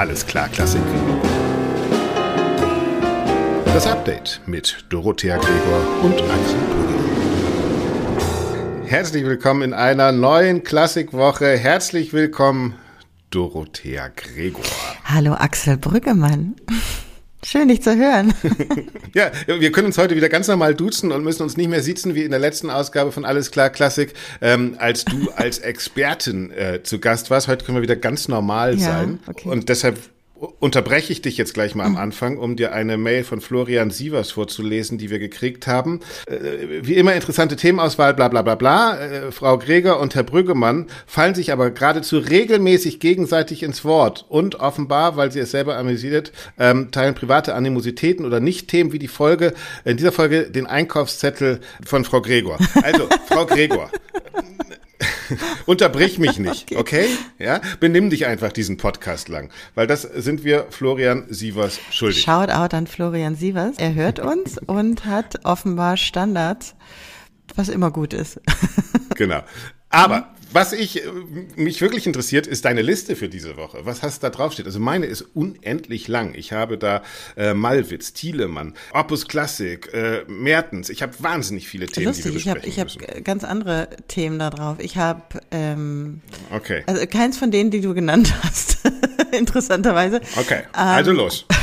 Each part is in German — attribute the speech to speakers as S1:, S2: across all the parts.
S1: Alles klar, Klassik. Das Update mit Dorothea Gregor und Axel Brügge. Herzlich willkommen in einer neuen Klassikwoche. Herzlich willkommen, Dorothea Gregor.
S2: Hallo Axel Brüggemann. Schön, dich zu hören.
S1: ja, wir können uns heute wieder ganz normal duzen und müssen uns nicht mehr sitzen wie in der letzten Ausgabe von Alles klar Klassik, ähm, als du als Expertin äh, zu Gast warst. Heute können wir wieder ganz normal ja, sein. Okay. Und deshalb unterbreche ich dich jetzt gleich mal am Anfang, um dir eine Mail von Florian Sievers vorzulesen, die wir gekriegt haben. Äh, wie immer interessante Themenauswahl, bla bla bla bla. Äh, Frau Greger und Herr Brüggemann fallen sich aber geradezu regelmäßig gegenseitig ins Wort und offenbar, weil sie es selber amüsiert, ähm, teilen private Animositäten oder Nicht-Themen wie die Folge, in dieser Folge den Einkaufszettel von Frau Gregor. Also, Frau Gregor, Unterbrich mich nicht, okay. okay? Ja, benimm dich einfach diesen Podcast lang, weil das sind wir Florian Sievers schuldig.
S2: Shout out an Florian Sievers. Er hört uns und hat offenbar Standards, was immer gut ist.
S1: genau. Aber was ich, äh, mich wirklich interessiert, ist deine Liste für diese Woche. Was hast da draufsteht? Also meine ist unendlich lang. Ich habe da äh, Malwitz, Thielemann, Opus Classic, äh, Mertens. Ich habe wahnsinnig viele Themen,
S2: Lustig,
S1: die wir
S2: besprechen
S1: ich
S2: habe hab ganz andere Themen da drauf. Ich habe ähm, okay. also keins von denen, die du genannt hast. Interessanterweise.
S1: Okay, also ähm, los.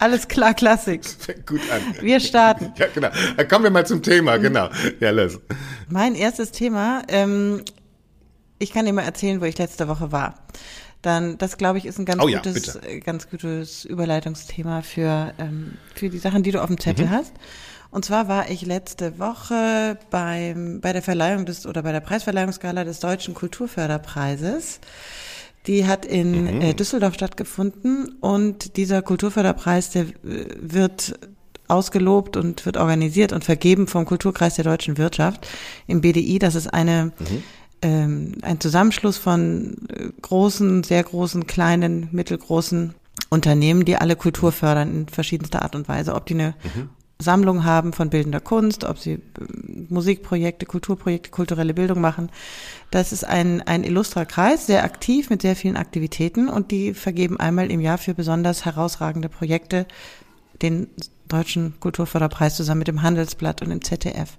S2: Alles klar, Klassik.
S1: Fängt gut an.
S2: Wir starten.
S1: Ja, genau. Dann kommen wir mal zum Thema, mhm. genau. Ja, los.
S2: Mein erstes Thema, ähm, ich kann dir mal erzählen, wo ich letzte Woche war. Dann, das glaube ich, ist ein ganz
S1: oh,
S2: gutes, ja, ganz gutes Überleitungsthema für, ähm, für die Sachen, die du auf dem Zettel mhm. hast. Und zwar war ich letzte Woche beim, bei der Verleihung des oder bei der Preisverleihungsgala des Deutschen Kulturförderpreises. Die hat in mhm. äh, Düsseldorf stattgefunden und dieser Kulturförderpreis, der äh, wird ausgelobt und wird organisiert und vergeben vom Kulturkreis der deutschen Wirtschaft im BDI. Das ist eine mhm. Ähm, ein Zusammenschluss von äh, großen, sehr großen, kleinen, mittelgroßen Unternehmen, die alle Kultur fördern in verschiedenster Art und Weise. Ob die eine mhm. Sammlung haben von bildender Kunst, ob sie äh, Musikprojekte, Kulturprojekte, kulturelle Bildung machen. Das ist ein, ein illustrer Kreis, sehr aktiv mit sehr vielen Aktivitäten und die vergeben einmal im Jahr für besonders herausragende Projekte den Deutschen Kulturförderpreis zusammen mit dem Handelsblatt und dem ZDF.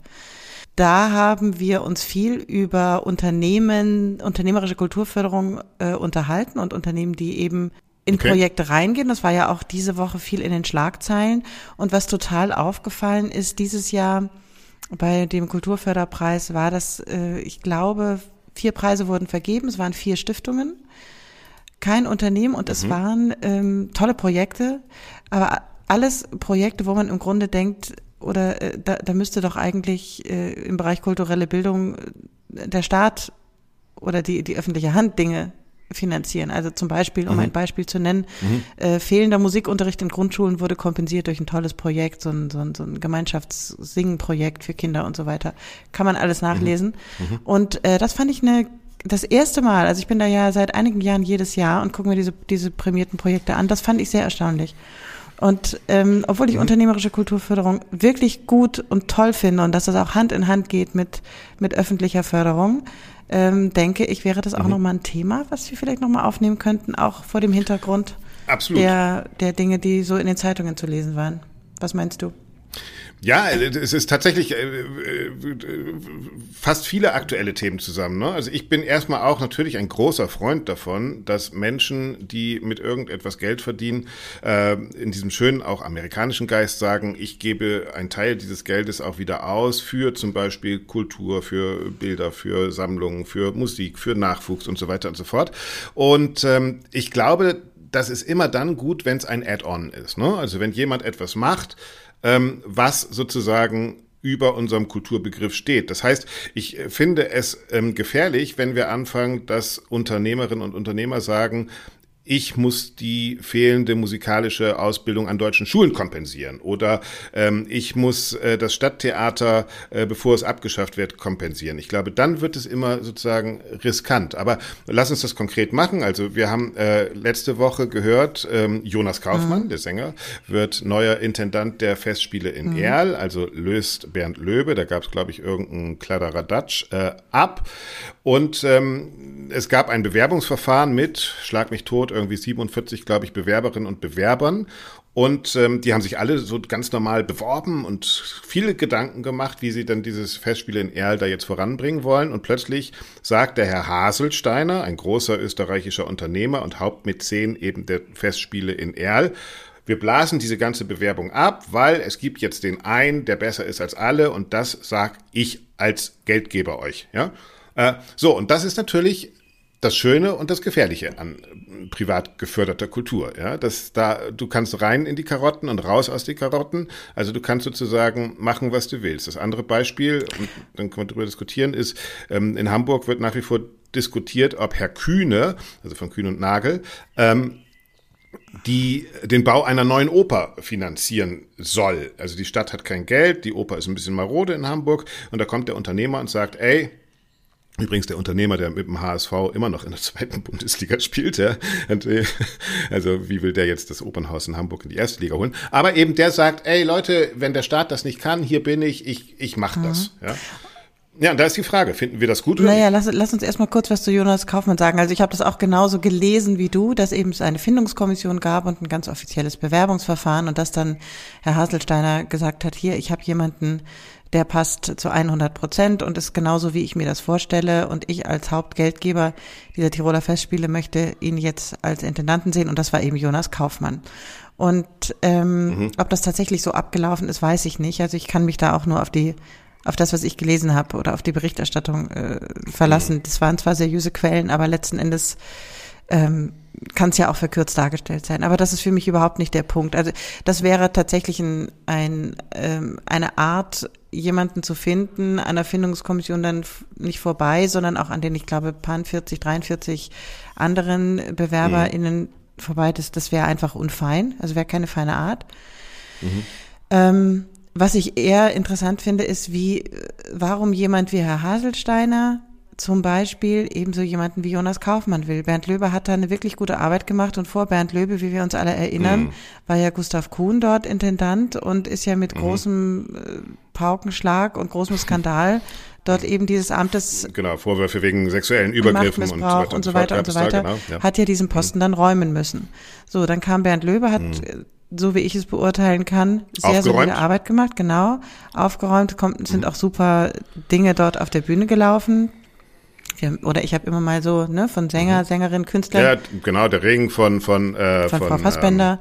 S2: Da haben wir uns viel über Unternehmen, unternehmerische Kulturförderung äh, unterhalten und Unternehmen, die eben in okay. Projekte reingehen. Das war ja auch diese Woche viel in den Schlagzeilen. Und was total aufgefallen ist, dieses Jahr bei dem Kulturförderpreis war das, äh, ich glaube, vier Preise wurden vergeben. Es waren vier Stiftungen, kein Unternehmen und mhm. es waren ähm, tolle Projekte, aber alles Projekte, wo man im Grunde denkt, oder äh, da, da müsste doch eigentlich äh, im Bereich kulturelle Bildung äh, der Staat oder die, die öffentliche Hand Dinge finanzieren. Also zum Beispiel, um mhm. ein Beispiel zu nennen, mhm. äh, fehlender Musikunterricht in Grundschulen wurde kompensiert durch ein tolles Projekt, so ein, so ein, so ein Gemeinschaftssingen-Projekt für Kinder und so weiter. Kann man alles nachlesen. Mhm. mhm. Und äh, das fand ich eine das erste Mal, also ich bin da ja seit einigen Jahren jedes Jahr und gucke mir diese, diese prämierten Projekte an, das fand ich sehr erstaunlich. Und ähm, obwohl ich mhm. unternehmerische Kulturförderung wirklich gut und toll finde und dass das auch Hand in Hand geht mit, mit öffentlicher Förderung, ähm, denke ich, wäre das auch mhm. nochmal ein Thema, was wir vielleicht nochmal aufnehmen könnten, auch vor dem Hintergrund
S1: Absolut.
S2: Der, der Dinge, die so in den Zeitungen zu lesen waren. Was meinst du?
S1: Ja, es ist tatsächlich äh, äh, fast viele aktuelle Themen zusammen. Ne? Also ich bin erstmal auch natürlich ein großer Freund davon, dass Menschen, die mit irgendetwas Geld verdienen, äh, in diesem schönen auch amerikanischen Geist sagen, ich gebe einen Teil dieses Geldes auch wieder aus für zum Beispiel Kultur, für Bilder, für Sammlungen, für Musik, für Nachwuchs und so weiter und so fort. Und ähm, ich glaube, das ist immer dann gut, wenn es ein Add-on ist. Ne? Also wenn jemand etwas macht, ähm, was sozusagen über unserem Kulturbegriff steht. Das heißt, ich finde es ähm, gefährlich, wenn wir anfangen, dass Unternehmerinnen und Unternehmer sagen, ich muss die fehlende musikalische Ausbildung an deutschen Schulen kompensieren oder ähm, ich muss äh, das Stadttheater, äh, bevor es abgeschafft wird, kompensieren. Ich glaube, dann wird es immer sozusagen riskant. Aber lass uns das konkret machen. Also wir haben äh, letzte Woche gehört, ähm, Jonas Kaufmann, mhm. der Sänger, wird neuer Intendant der Festspiele in mhm. Erl, also löst Bernd Löbe, da gab es, glaube ich, irgendeinen Kladderadatsch, äh, ab. Und ähm, es gab ein Bewerbungsverfahren mit, schlag mich tot, irgendwie 47, glaube ich, Bewerberinnen und Bewerbern. Und ähm, die haben sich alle so ganz normal beworben und viele Gedanken gemacht, wie sie dann dieses Festspiel in Erl da jetzt voranbringen wollen. Und plötzlich sagt der Herr Haselsteiner, ein großer österreichischer Unternehmer und Hauptmäzen eben der Festspiele in Erl, wir blasen diese ganze Bewerbung ab, weil es gibt jetzt den einen, der besser ist als alle und das sag ich als Geldgeber euch. Ja, äh, so und das ist natürlich das Schöne und das Gefährliche an privat geförderter Kultur. Ja, dass da du kannst rein in die Karotten und raus aus die Karotten. Also du kannst sozusagen machen, was du willst. Das andere Beispiel, und dann können wir darüber diskutieren, ist ähm, in Hamburg wird nach wie vor diskutiert, ob Herr Kühne, also von Kühne und Nagel, ähm, die den Bau einer neuen Oper finanzieren soll. Also die Stadt hat kein Geld, die Oper ist ein bisschen marode in Hamburg und da kommt der Unternehmer und sagt, ey, Übrigens der Unternehmer, der mit dem HSV immer noch in der zweiten Bundesliga spielt, ja. Äh, also wie will der jetzt das Opernhaus in Hamburg in die erste Liga holen? Aber eben der sagt, ey Leute, wenn der Staat das nicht kann, hier bin ich, ich, ich mach mhm. das. Ja. Ja, und da ist die Frage, finden wir das gut
S2: oder Naja, lass, lass uns erstmal kurz was zu Jonas Kaufmann sagen. Also ich habe das auch genauso gelesen wie du, dass eben es eine Findungskommission gab und ein ganz offizielles Bewerbungsverfahren und dass dann Herr Haselsteiner gesagt hat, hier, ich habe jemanden, der passt zu 100 Prozent und ist genauso, wie ich mir das vorstelle. Und ich als Hauptgeldgeber dieser Tiroler Festspiele möchte ihn jetzt als Intendanten sehen. Und das war eben Jonas Kaufmann. Und ähm, mhm. ob das tatsächlich so abgelaufen ist, weiß ich nicht. Also ich kann mich da auch nur auf die auf das, was ich gelesen habe oder auf die Berichterstattung äh, verlassen. Mhm. Das waren zwar seriöse Quellen, aber letzten Endes ähm, kann es ja auch verkürzt dargestellt sein. Aber das ist für mich überhaupt nicht der Punkt. Also das wäre tatsächlich ein, ein, ähm, eine Art, jemanden zu finden, an der Findungskommission dann nicht vorbei, sondern auch an den, ich glaube, paar 40, 43 anderen BewerberInnen mhm. vorbei. Das, das wäre einfach unfein, also wäre keine feine Art. Mhm. Ähm, was ich eher interessant finde, ist, wie, warum jemand wie Herr Haselsteiner zum Beispiel ebenso jemanden wie Jonas Kaufmann will. Bernd Löbe hat da eine wirklich gute Arbeit gemacht und vor Bernd Löbe, wie wir uns alle erinnern, mhm. war ja Gustav Kuhn dort Intendant und ist ja mit mhm. großem äh, Paukenschlag und großem Skandal dort eben dieses Amtes.
S1: Genau, Vorwürfe wegen sexuellen Übergriffen
S2: und so weiter und so weiter, und so weiter genau, ja. hat ja diesen Posten mhm. dann räumen müssen. So, dann kam Bernd Löbe, hat mhm so wie ich es beurteilen kann, sehr solide Arbeit gemacht, genau. Aufgeräumt, kommt, sind mhm. auch super Dinge dort auf der Bühne gelaufen. Wir, oder ich habe immer mal so, ne, von Sänger, mhm. Sängerin, Künstler.
S1: Ja, genau, der Regen von von äh,
S2: von, von Frau Fassbender.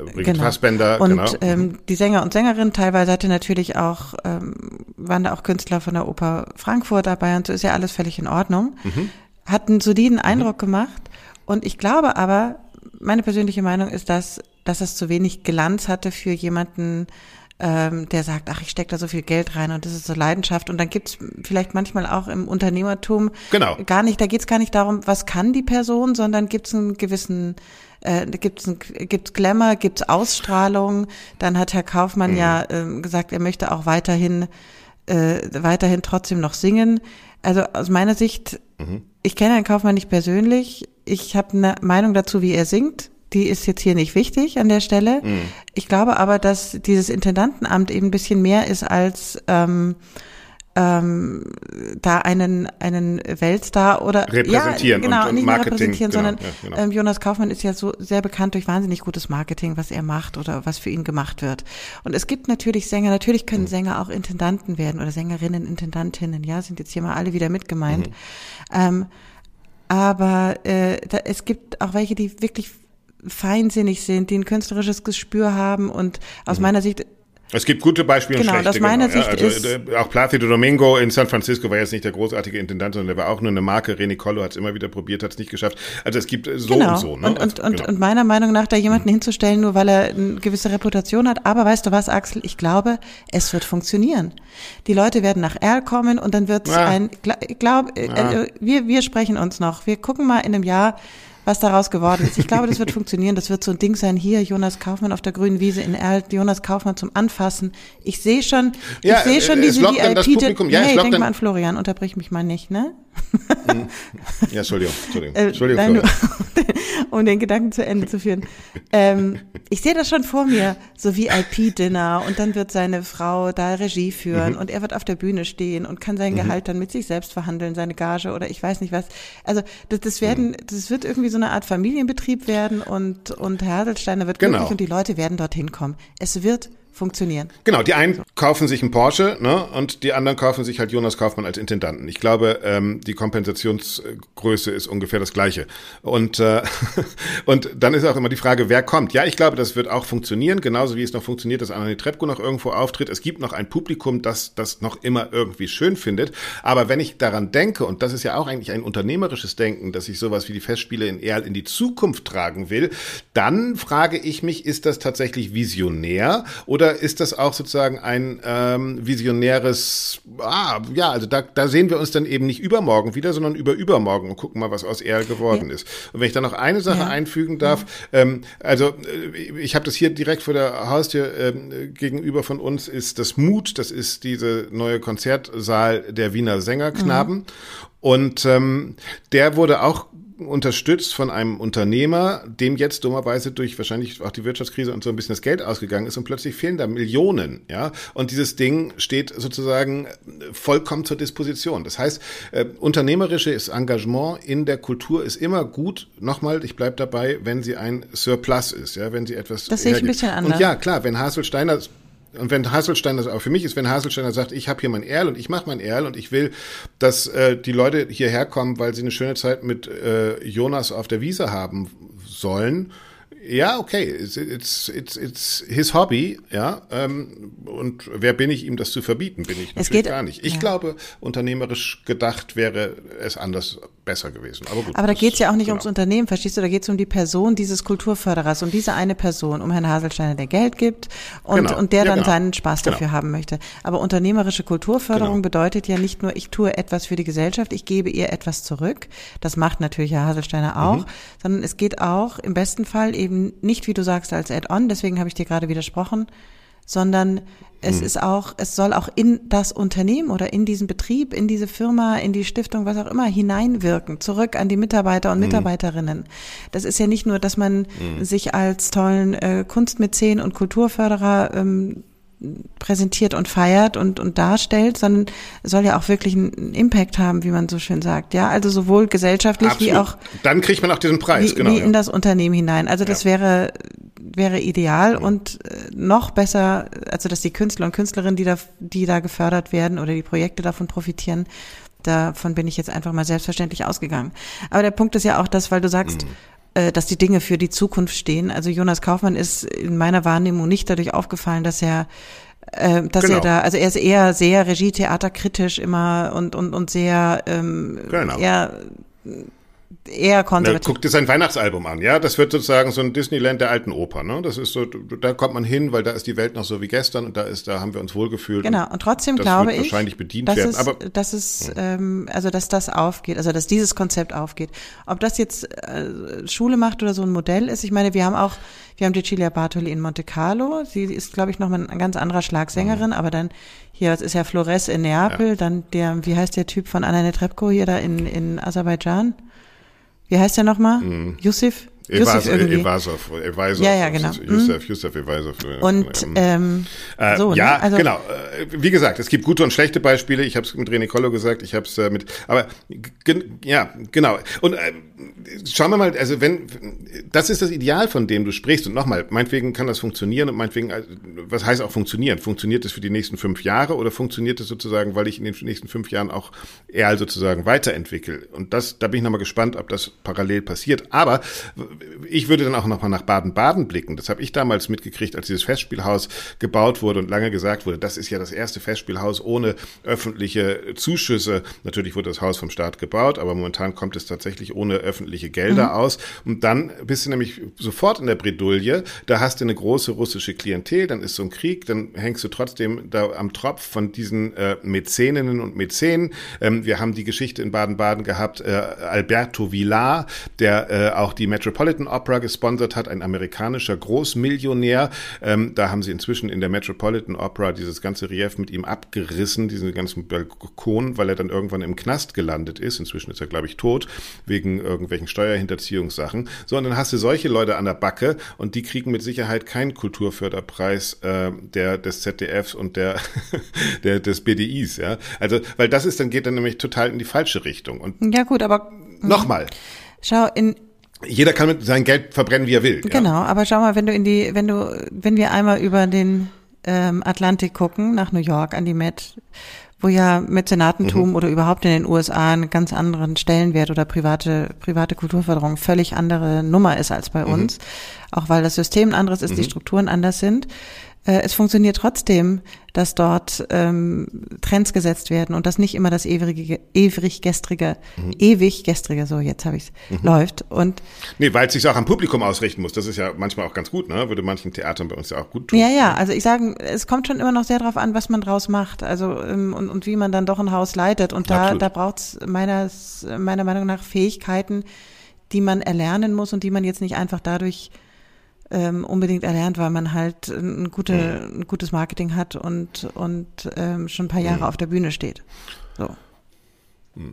S1: Ähm, äh, genau. Fassbender,
S2: und
S1: genau.
S2: ähm, mhm. die Sänger und Sängerinnen teilweise hatte natürlich auch, ähm, waren da auch Künstler von der Oper Frankfurt dabei und so ist ja alles völlig in Ordnung. Mhm. Hat einen soliden Eindruck mhm. gemacht. Und ich glaube aber, meine persönliche Meinung ist, dass dass es zu wenig Glanz hatte für jemanden, ähm, der sagt, ach, ich stecke da so viel Geld rein und das ist so Leidenschaft. Und dann gibt's vielleicht manchmal auch im Unternehmertum
S1: genau.
S2: gar nicht, da geht's gar nicht darum, was kann die Person, sondern gibt's einen gewissen äh, gibt's ein, gibt's Glamour, gibt's Ausstrahlung. Dann hat Herr Kaufmann mhm. ja äh, gesagt, er möchte auch weiterhin äh, weiterhin trotzdem noch singen. Also aus meiner Sicht, mhm. ich kenne Herrn Kaufmann nicht persönlich. Ich habe eine Meinung dazu, wie er singt die ist jetzt hier nicht wichtig an der Stelle. Mhm. Ich glaube aber, dass dieses Intendantenamt eben ein bisschen mehr ist als ähm, ähm, da einen einen Weltstar oder
S1: repräsentieren
S2: ja, genau,
S1: und, und
S2: nicht
S1: Marketing,
S2: repräsentieren,
S1: genau,
S2: sondern
S1: ja, genau.
S2: ähm, Jonas Kaufmann ist ja so sehr bekannt durch wahnsinnig gutes Marketing, was er macht oder was für ihn gemacht wird. Und es gibt natürlich Sänger, natürlich können mhm. Sänger auch Intendanten werden oder Sängerinnen, Intendantinnen, ja, sind jetzt hier mal alle wieder mit gemeint. Mhm. Ähm, aber äh, da, es gibt auch welche, die wirklich feinsinnig sind, die ein künstlerisches Gespür haben und aus mhm. meiner Sicht
S1: es gibt gute Beispiele
S2: genau,
S1: und schlechte.
S2: Aus meiner genau, Sicht
S1: ja. also, ist, auch Placido Domingo in San Francisco war jetzt nicht der großartige Intendant, sondern der war auch nur eine Marke. René Collo hat es immer wieder probiert, hat es nicht geschafft. Also es gibt so
S2: genau.
S1: und so. Ne?
S2: Und,
S1: also,
S2: und, genau. und meiner Meinung nach da jemanden mhm. hinzustellen, nur weil er eine gewisse Reputation hat. Aber weißt du was, Axel, ich glaube, es wird funktionieren. Die Leute werden nach R kommen und dann wird es ja. ein, ich glaube, ja. äh, wir, wir sprechen uns noch. Wir gucken mal in einem Jahr, was daraus geworden ist. Ich glaube, das wird funktionieren. Das wird so ein Ding sein. Hier, Jonas Kaufmann auf der grünen Wiese in Erl, Jonas Kaufmann zum Anfassen. Ich sehe schon, ja, ich sehe schon diese VIP. Ja, hey, denk mal an Florian, unterbrich mich mal nicht, ne?
S1: Hm. Ja, Entschuldigung, Entschuldigung. Äh, Entschuldigung,
S2: Nein, um den Gedanken zu Ende zu führen. Ähm, Ich sehe das schon vor mir, so VIP-Dinner und dann wird seine Frau da Regie führen mhm. und er wird auf der Bühne stehen und kann sein mhm. Gehalt dann mit sich selbst verhandeln, seine Gage oder ich weiß nicht was. Also das, das werden, mhm. das wird irgendwie so eine Art Familienbetrieb werden und und Herr Haselsteiner wird genau. glücklich und die Leute werden dorthin kommen. Es wird funktionieren.
S1: Genau, die einen kaufen sich einen Porsche ne, und die anderen kaufen sich halt Jonas Kaufmann als Intendanten. Ich glaube, ähm, die Kompensationsgröße ist ungefähr das gleiche. Und, äh, und dann ist auch immer die Frage, wer kommt. Ja, ich glaube, das wird auch funktionieren, genauso wie es noch funktioniert, dass Anna Trepko noch irgendwo auftritt. Es gibt noch ein Publikum, das das noch immer irgendwie schön findet. Aber wenn ich daran denke, und das ist ja auch eigentlich ein unternehmerisches Denken, dass ich sowas wie die Festspiele in Erl in die Zukunft tragen will, dann frage ich mich, ist das tatsächlich visionär oder oder ist das auch sozusagen ein ähm, visionäres, ah, ja, also da, da sehen wir uns dann eben nicht übermorgen wieder, sondern über übermorgen und gucken mal, was aus er geworden ja. ist. Und wenn ich da noch eine Sache ja. einfügen darf, ja. ähm, also äh, ich habe das hier direkt vor der Haustür ähm, gegenüber von uns ist das Mut, das ist diese neue Konzertsaal der Wiener Sängerknaben. Mhm. Und ähm, der wurde auch unterstützt von einem Unternehmer, dem jetzt dummerweise durch wahrscheinlich auch die Wirtschaftskrise und so ein bisschen das Geld ausgegangen ist und plötzlich fehlen da Millionen, ja. Und dieses Ding steht sozusagen vollkommen zur Disposition. Das heißt, äh, unternehmerisches Engagement in der Kultur ist immer gut. Nochmal, ich bleib dabei, wenn sie ein Surplus ist, ja, wenn sie etwas.
S2: Das sehe ich ein bisschen anders.
S1: Und ja, klar, wenn Haselsteiner und wenn Hasselsteiner, das auch für mich ist, wenn Hasselsteiner sagt, ich habe hier mein Erl und ich mache mein Erl und ich will, dass äh, die Leute hierher kommen, weil sie eine schöne Zeit mit äh, Jonas auf der Wiese haben sollen, ja, okay, it's, it's, it's, it's his Hobby, ja. Ähm, und wer bin ich, ihm das zu verbieten? Bin ich natürlich geht, gar nicht. Ich ja. glaube, unternehmerisch gedacht wäre es anders besser gewesen. Aber, gut,
S2: Aber da geht es ja auch nicht genau. ums Unternehmen, verstehst du? Da geht es um die Person dieses Kulturförderers, um diese eine Person, um Herrn Haselsteiner, der Geld gibt und, genau. und der ja, dann genau. seinen Spaß genau. dafür haben möchte. Aber unternehmerische Kulturförderung genau. bedeutet ja nicht nur, ich tue etwas für die Gesellschaft, ich gebe ihr etwas zurück. Das macht natürlich Herr Haselsteiner auch, mhm. sondern es geht auch im besten Fall eben eben nicht, wie du sagst, als Add-on, deswegen habe ich dir gerade widersprochen, sondern es mhm. ist auch, es soll auch in das Unternehmen oder in diesen Betrieb, in diese Firma, in die Stiftung, was auch immer, hineinwirken, zurück an die Mitarbeiter und mhm. Mitarbeiterinnen. Das ist ja nicht nur, dass man mhm. sich als tollen äh, Kunstmäzen und Kulturförderer ähm, präsentiert und feiert und, und darstellt, sondern soll ja auch wirklich einen Impact haben, wie man so schön sagt. Ja, also sowohl gesellschaftlich Absolut. wie auch.
S1: Dann kriegt man auch diesen Preis,
S2: wie,
S1: genau.
S2: Wie in das Unternehmen hinein. Also das ja. wäre, wäre ideal ja. und äh, noch besser, also dass die Künstler und Künstlerinnen, die da, die da gefördert werden oder die Projekte davon profitieren, davon bin ich jetzt einfach mal selbstverständlich ausgegangen. Aber der Punkt ist ja auch das, weil du sagst, mhm dass die Dinge für die Zukunft stehen. Also Jonas Kaufmann ist in meiner Wahrnehmung nicht dadurch aufgefallen, dass er äh, dass genau. er da, also er ist eher sehr Regietheaterkritisch immer und und und sehr ähm, genau. eher eher konservativ.
S1: Na, guck dir sein Weihnachtsalbum an, ja. Das wird sozusagen so ein Disneyland der alten Oper, ne? Das ist so, da kommt man hin, weil da ist die Welt noch so wie gestern und da ist, da haben wir uns wohlgefühlt.
S2: Genau. Und trotzdem glaube ich,
S1: wahrscheinlich bedient
S2: dass
S1: werden.
S2: Es, Aber dass es, ähm, also dass das aufgeht, also dass dieses Konzept aufgeht. Ob das jetzt äh, Schule macht oder so ein Modell ist, ich meine, wir haben auch, wir haben die Cilia Bartoli in Monte Carlo. Sie ist, glaube ich, noch mal ein ganz anderer Schlagsängerin, mhm. aber dann hier, das ist ja Flores in Neapel, ja. dann der, wie heißt der Typ von Anna Netrebko hier da in, in Aserbaidschan? Wie heißt der nochmal? Mhm. Yusuf?
S1: Yusuf irgendwie. Evasov, Evasov,
S2: ja, ja, genau.
S1: Yusuf, mhm. Yusuf Evasov.
S2: Und ähm,
S1: äh, so, ja, ne? also, genau. Äh, wie gesagt, es gibt gute und schlechte Beispiele. Ich habe es mit René Collo gesagt, ich habe es äh, mit, aber ja, genau. Und äh, schauen wir mal, also wenn, das ist das Ideal, von dem du sprichst. Und nochmal, meinetwegen kann das funktionieren und meinetwegen, äh, was heißt auch funktionieren? Funktioniert es für die nächsten fünf Jahre oder funktioniert es sozusagen, weil ich in den nächsten fünf Jahren auch eher sozusagen weiterentwickle? Und das, da bin ich nochmal gespannt, ob das parallel passiert. Aber ich würde dann auch nochmal nach Baden-Baden blicken. Das habe ich damals mitgekriegt, als dieses Festspielhaus gebaut wurde und lange gesagt wurde, das ist ja das erste Festspielhaus ohne öffentliche Zuschüsse. Natürlich wurde das Haus vom Staat gebaut, aber momentan kommt es tatsächlich ohne öffentliche Gelder mhm. aus. Und dann bist du nämlich sofort in der Bredouille. Da hast du eine große russische Klientel, dann ist so ein Krieg, dann hängst du trotzdem da am Tropf von diesen äh, Mäzeninnen und Mäzenen. Ähm, wir haben die Geschichte in Baden-Baden gehabt, äh, Alberto Villar, der äh, auch die Metropolitan Opera gesponsert hat, ein amerikanischer Großmillionär. Ähm, da haben sie inzwischen in der Metropolitan Opera dieses ganze Relief mit ihm abgerissen, diesen ganzen Balkon, weil er dann irgendwann im Knast gelandet ist. Inzwischen ist er, glaube ich, tot, wegen irgendwelchen Steuerhinterziehungssachen, sondern hast du solche Leute an der Backe und die kriegen mit Sicherheit keinen Kulturförderpreis äh, der des ZDFs und der, der des BDIs, ja. Also, weil das ist dann geht dann nämlich total in die falsche Richtung. Und
S2: ja gut, aber
S1: nochmal.
S2: Schau in
S1: jeder kann mit sein Geld verbrennen, wie er will.
S2: Genau,
S1: ja.
S2: aber schau mal, wenn du in die, wenn du, wenn wir einmal über den ähm, Atlantik gucken, nach New York, an die Met, wo ja Mäzenatentum mhm. oder überhaupt in den USA einen ganz anderen Stellenwert oder private, private Kulturförderung völlig andere Nummer ist als bei mhm. uns. Auch weil das System ein anderes ist, mhm. die Strukturen anders sind. Äh, es funktioniert trotzdem, dass dort ähm, Trends gesetzt werden und dass nicht immer das ewige, ewig gestrige, mhm. ewig gestrige, so jetzt habe ich's, mhm. läuft. Und
S1: nee, weil es sich auch am Publikum ausrichten muss. Das ist ja manchmal auch ganz gut, ne? Würde manchen Theatern bei uns ja auch gut tun.
S2: Ja, ja. Also ich sage, es kommt schon immer noch sehr darauf an, was man draus macht. Also ähm, und, und wie man dann doch ein Haus leitet. Und da, da braucht es meiner, meiner Meinung nach Fähigkeiten, die man erlernen muss und die man jetzt nicht einfach dadurch ähm, unbedingt erlernt, weil man halt ein, gute, ein gutes Marketing hat und, und ähm, schon ein paar Jahre mhm. auf der Bühne steht. So.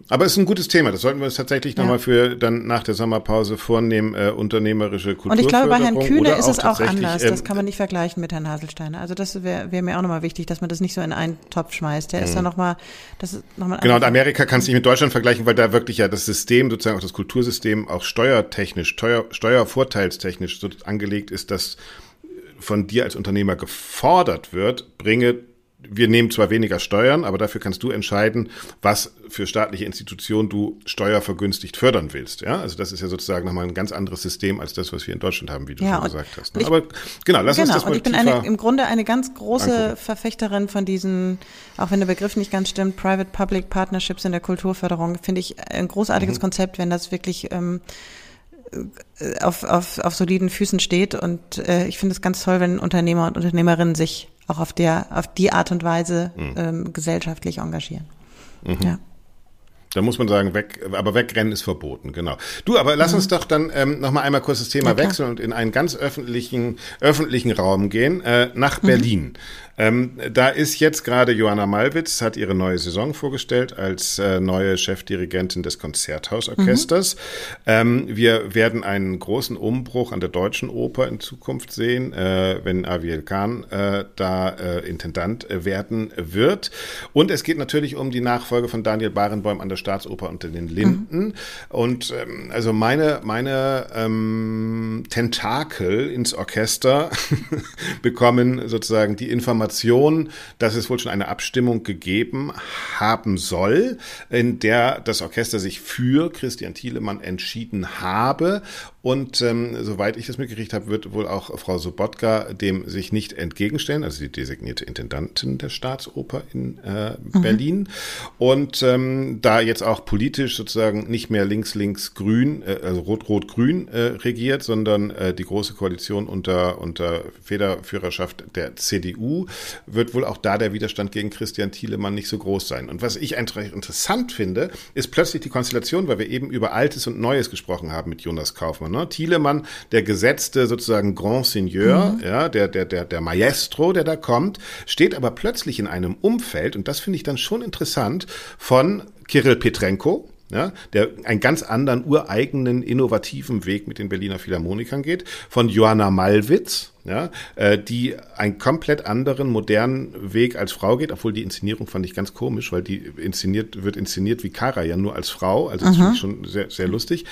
S1: Aber es ist ein gutes Thema. Das sollten wir uns tatsächlich ja. nochmal für dann nach der Sommerpause vornehmen, äh, unternehmerische Kultur.
S2: Und ich glaube, bei Herrn Kühne ist es auch anders. Das ähm, kann man nicht vergleichen mit Herrn Haselsteiner. Also das wäre wär mir auch nochmal wichtig, dass man das nicht so in einen Topf schmeißt. Der ist da mhm. nochmal, das ist nochmal.
S1: Genau, und Amerika kann es nicht mit Deutschland vergleichen, weil da wirklich ja das System, sozusagen auch das Kultursystem, auch steuertechnisch, steuer, steuervorteilstechnisch so angelegt ist, dass von dir als Unternehmer gefordert wird, bringe wir nehmen zwar weniger Steuern, aber dafür kannst du entscheiden, was für staatliche Institutionen du steuervergünstigt fördern willst. Ja, also das ist ja sozusagen nochmal ein ganz anderes System als das, was wir in Deutschland haben, wie du ja, schon gesagt hast. Ne?
S2: Ich, aber genau, lass genau, uns das mal und ich bin eine, im Grunde eine ganz große angucken. Verfechterin von diesen, auch wenn der Begriff nicht ganz stimmt, Private-Public Partnerships in der Kulturförderung, finde ich ein großartiges mhm. Konzept, wenn das wirklich ähm, äh, auf, auf, auf soliden Füßen steht. Und äh, ich finde es ganz toll, wenn Unternehmer und Unternehmerinnen sich auch auf der, auf die Art und Weise mhm. ähm, gesellschaftlich engagieren. Mhm. Ja.
S1: Da muss man sagen, weg, aber wegrennen ist verboten, genau. Du, aber lass mhm. uns doch dann ähm, noch mal einmal kurz das Thema wechseln und in einen ganz öffentlichen öffentlichen Raum gehen, äh, nach mhm. Berlin. Ähm, da ist jetzt gerade Johanna Malwitz, hat ihre neue Saison vorgestellt als äh, neue Chefdirigentin des Konzerthausorchesters. Mhm. Ähm, wir werden einen großen Umbruch an der Deutschen Oper in Zukunft sehen, äh, wenn Aviel Khan äh, da äh, Intendant werden wird. Und es geht natürlich um die Nachfolge von Daniel Barenboim an der Staatsoper unter den Linden. Mhm. Und ähm, also meine, meine ähm, Tentakel ins Orchester bekommen sozusagen die Informationen Information, dass es wohl schon eine Abstimmung gegeben haben soll, in der das Orchester sich für Christian Thielemann entschieden habe. Und ähm, soweit ich das mitgekriegt habe, wird wohl auch Frau Sobotka dem sich nicht entgegenstellen, also die designierte Intendantin der Staatsoper in äh, mhm. Berlin. Und ähm, da jetzt auch politisch sozusagen nicht mehr links-links-grün, äh, also rot-rot-grün äh, regiert, sondern äh, die große Koalition unter, unter Federführerschaft der CDU wird wohl auch da der Widerstand gegen Christian Thielemann nicht so groß sein. Und was ich interessant finde, ist plötzlich die Konstellation, weil wir eben über Altes und Neues gesprochen haben mit Jonas Kaufmann. Ne? Thielemann, der gesetzte sozusagen Grand Seigneur, mhm. ja, der, der, der, der Maestro, der da kommt, steht aber plötzlich in einem Umfeld, und das finde ich dann schon interessant, von Kirill Petrenko, ja, der einen ganz anderen, ureigenen, innovativen Weg mit den Berliner Philharmonikern geht, von Johanna Malwitz, ja, äh, die einen komplett anderen, modernen Weg als Frau geht, obwohl die Inszenierung fand ich ganz komisch, weil die inszeniert, wird inszeniert wie Kara ja nur als Frau, also das finde ich schon sehr, sehr lustig.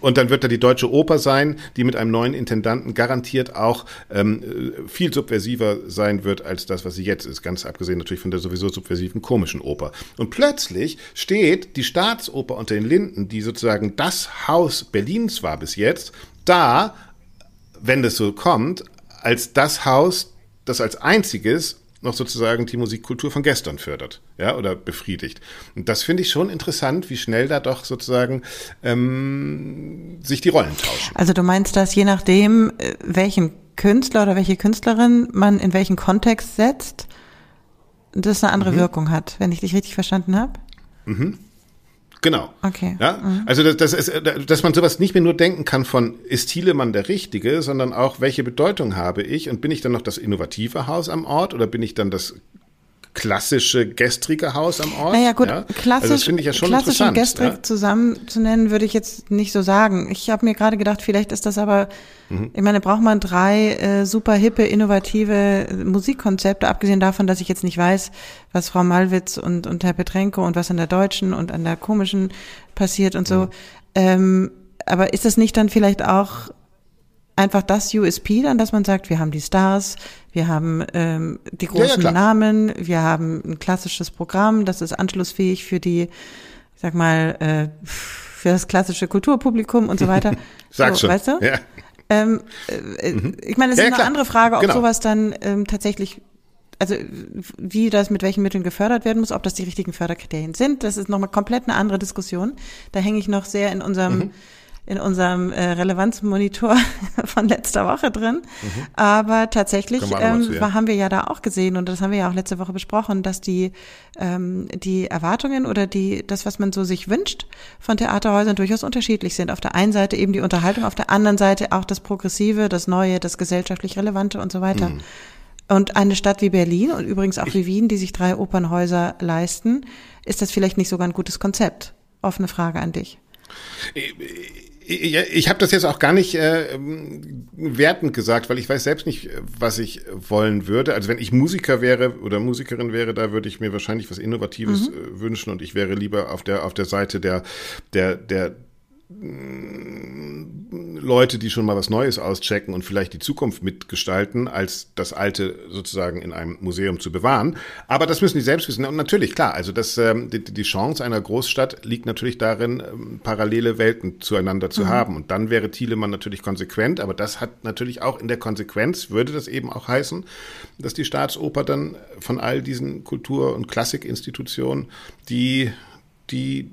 S1: Und dann wird da die Deutsche Oper sein, die mit einem neuen Intendanten garantiert auch ähm, viel subversiver sein wird als das, was sie jetzt ist, ganz abgesehen natürlich von der sowieso subversiven komischen Oper. Und plötzlich steht die Staatsoper unter den Linden, die sozusagen das Haus Berlins war bis jetzt, da wenn das so kommt, als das Haus, das als einziges noch sozusagen die Musikkultur von gestern fördert, ja, oder befriedigt. Und das finde ich schon interessant, wie schnell da doch sozusagen ähm, sich die Rollen tauschen.
S2: Also du meinst, dass je nachdem, äh, welchen Künstler oder welche Künstlerin man in welchen Kontext setzt, das eine andere mhm. Wirkung hat, wenn ich dich richtig verstanden habe?
S1: Mhm. Genau.
S2: Okay.
S1: Ja? Mhm. Also das, das ist, dass man sowas nicht mehr nur denken kann von ist Thielemann der Richtige, sondern auch welche Bedeutung habe ich und bin ich dann noch das innovative Haus am Ort oder bin ich dann das klassische gestrige Haus am Ort.
S2: Naja gut, ja? klassisch, also
S1: finde ich ja schon
S2: klassisch und
S1: gestrig
S2: ja? zusammen zu nennen, würde ich jetzt nicht so sagen. Ich habe mir gerade gedacht, vielleicht ist das aber, mhm. ich meine, braucht man drei äh, super hippe, innovative Musikkonzepte, abgesehen davon, dass ich jetzt nicht weiß, was Frau Malwitz und, und Herr Petrenko und was an der deutschen und an der komischen passiert und so. Mhm. Ähm, aber ist das nicht dann vielleicht auch einfach das USP dann, dass man sagt, wir haben die Stars, wir haben ähm, die großen ja, ja, Namen, wir haben ein klassisches Programm, das ist anschlussfähig für die, ich sag mal, äh, für das klassische Kulturpublikum und so weiter.
S1: Sag so, schon.
S2: Weißt du? Ja. Ähm, äh, mhm. Ich meine, es ist eine andere Frage, ob genau. sowas dann ähm, tatsächlich also wie das mit welchen Mitteln gefördert werden muss, ob das die richtigen Förderkriterien sind, das ist nochmal komplett eine andere Diskussion. Da hänge ich noch sehr in unserem mhm in unserem äh, Relevanzmonitor von letzter Woche drin. Mhm. Aber tatsächlich ähm, haben wir ja da auch gesehen und das haben wir ja auch letzte Woche besprochen, dass die ähm, die Erwartungen oder die das, was man so sich wünscht von Theaterhäusern durchaus unterschiedlich sind. Auf der einen Seite eben die Unterhaltung, auf der anderen Seite auch das Progressive, das Neue, das gesellschaftlich Relevante und so weiter. Mhm. Und eine Stadt wie Berlin und übrigens auch wie Wien, die sich drei Opernhäuser leisten, ist das vielleicht nicht sogar ein gutes Konzept? Offene Frage an dich.
S1: Ich habe das jetzt auch gar nicht äh, wertend gesagt, weil ich weiß selbst nicht, was ich wollen würde. Also wenn ich Musiker wäre oder Musikerin wäre, da würde ich mir wahrscheinlich was Innovatives mhm. Äh, wünschen und ich wäre lieber auf der auf der Seite der der der Leute, die schon mal was Neues auschecken und vielleicht die Zukunft mitgestalten, als das Alte sozusagen in einem Museum zu bewahren. Aber das müssen die selbst wissen. Und natürlich, klar, also das, ähm, die, Chance einer Großstadt liegt natürlich darin, ähm, parallele Welten zueinander zu mhm. haben. Und dann wäre Thielemann natürlich konsequent, aber das hat natürlich auch in der Konsequenz, würde das eben auch heißen, dass die Staatsoper dann von all diesen Kultur- und Klassikinstitutionen, die die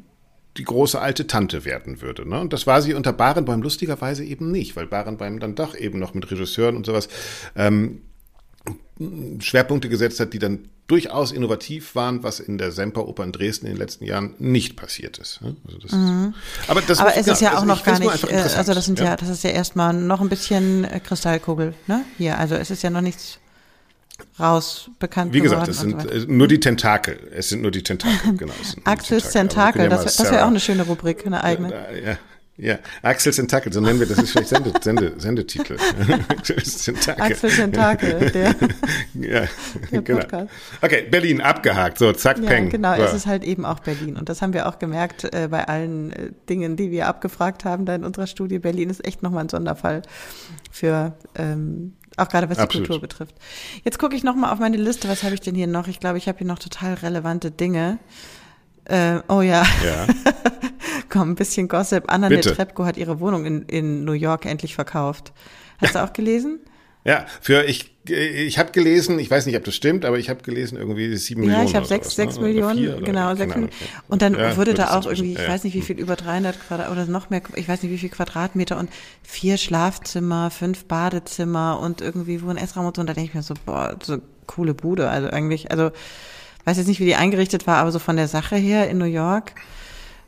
S1: die große alte Tante werden würde. Ne? Und das war sie unter Barenboim lustigerweise eben nicht, weil Barenboim dann doch eben noch mit Regisseuren und sowas ähm, Schwerpunkte gesetzt hat, die dann durchaus innovativ waren, was in der Semperoper in Dresden in den letzten Jahren nicht passiert ist. Ne?
S2: Also das mhm. ist aber, das aber es ist ja, ja auch also noch gar nicht, äh, also das sind ja, ja, das ist ja erstmal noch ein bisschen äh, Kristallkugel, ne? Hier, also es ist ja noch nichts raus bekannt
S1: Wie gesagt, es sind so nur die Tentakel. Es sind nur die Tentakel, genau.
S2: Axels Tentakel, das, das wäre auch eine schöne Rubrik, eine eigene.
S1: Ja, ja. Axel Tentakel, so nennen wir das, ist vielleicht Sende, Sende, Sendetitel.
S2: Axel Tentakel, der,
S1: ja, der genau. Podcast. Okay, Berlin abgehakt, so zack, ja, peng.
S2: Genau, ja. es ist halt eben auch Berlin und das haben wir auch gemerkt äh, bei allen äh, Dingen, die wir abgefragt haben da in unserer Studie. Berlin ist echt nochmal ein Sonderfall für ähm, auch gerade was Absolut. die Kultur betrifft. Jetzt gucke ich nochmal auf meine Liste. Was habe ich denn hier noch? Ich glaube, ich habe hier noch total relevante Dinge. Äh, oh ja. ja. Komm, ein bisschen Gossip. Anna Netrebko hat ihre Wohnung in, in New York endlich verkauft. Hast du auch gelesen?
S1: Ja, für ich ich habe gelesen, ich weiß nicht, ob das stimmt, aber ich habe gelesen irgendwie sieben ja, Millionen.
S2: Ja, ich habe sechs, sechs ne? Millionen, genau, sechs Millionen. Und dann ja, wurde da auch irgendwie, ich ja. weiß nicht, wie viel über 300 Quadrat oder noch mehr, ich weiß nicht, wie viel Quadratmeter und vier Schlafzimmer, fünf Badezimmer und irgendwie wo ein Essraum und so. Und da denke ich mir so, boah, so coole Bude. Also eigentlich, also weiß jetzt nicht, wie die eingerichtet war, aber so von der Sache her in New York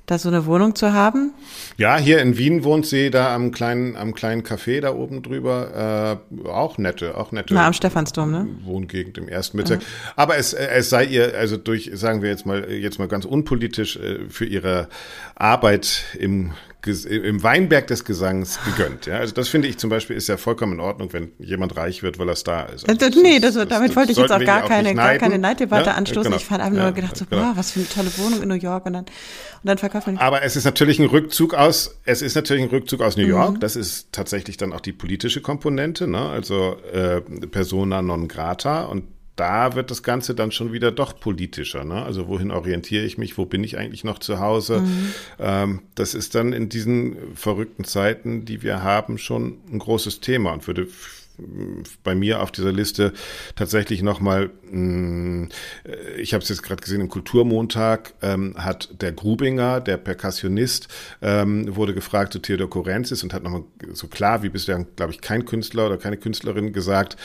S2: da so eine Wohnung zu haben?
S1: Ja, hier in Wien wohnt sie da am kleinen, am kleinen Café da oben drüber. Äh, auch nette, auch nette.
S2: Na, am Stephansdom, ne?
S1: Wohngegend im ersten Bezirk. Ja. Aber es, es sei ihr, also durch, sagen wir jetzt mal, jetzt mal ganz unpolitisch, äh, für ihre Arbeit im im Weinberg des Gesangs gegönnt. Ja, also das finde ich zum Beispiel ist ja vollkommen in Ordnung, wenn jemand reich wird, weil er Star ist.
S2: Also das, nee, das, das, damit wollte ich jetzt auch gar keine, gar keine Neiddebatte ja, anstoßen. Genau. Ich fand einfach ja, nur gedacht so, genau. boah, was für eine tolle Wohnung in New York und dann, und dann verkauft man.
S1: Aber es ist natürlich ein Rückzug aus, es ist natürlich ein Rückzug aus New York. Mhm. Das ist tatsächlich dann auch die politische Komponente, ne? Also äh, Persona non grata und da wird das Ganze dann schon wieder doch politischer. Ne? Also wohin orientiere ich mich? Wo bin ich eigentlich noch zu Hause? Mhm. Ähm, das ist dann in diesen verrückten Zeiten, die wir haben, schon ein großes Thema und würde bei mir auf dieser Liste tatsächlich nochmal, mm, ich habe es jetzt gerade gesehen, im Kulturmontag ähm, hat der Grubinger, der Perkussionist, ähm, wurde gefragt zu Theodor Korenzis und hat nochmal so klar, wie ja, glaube ich, kein Künstler oder keine Künstlerin gesagt,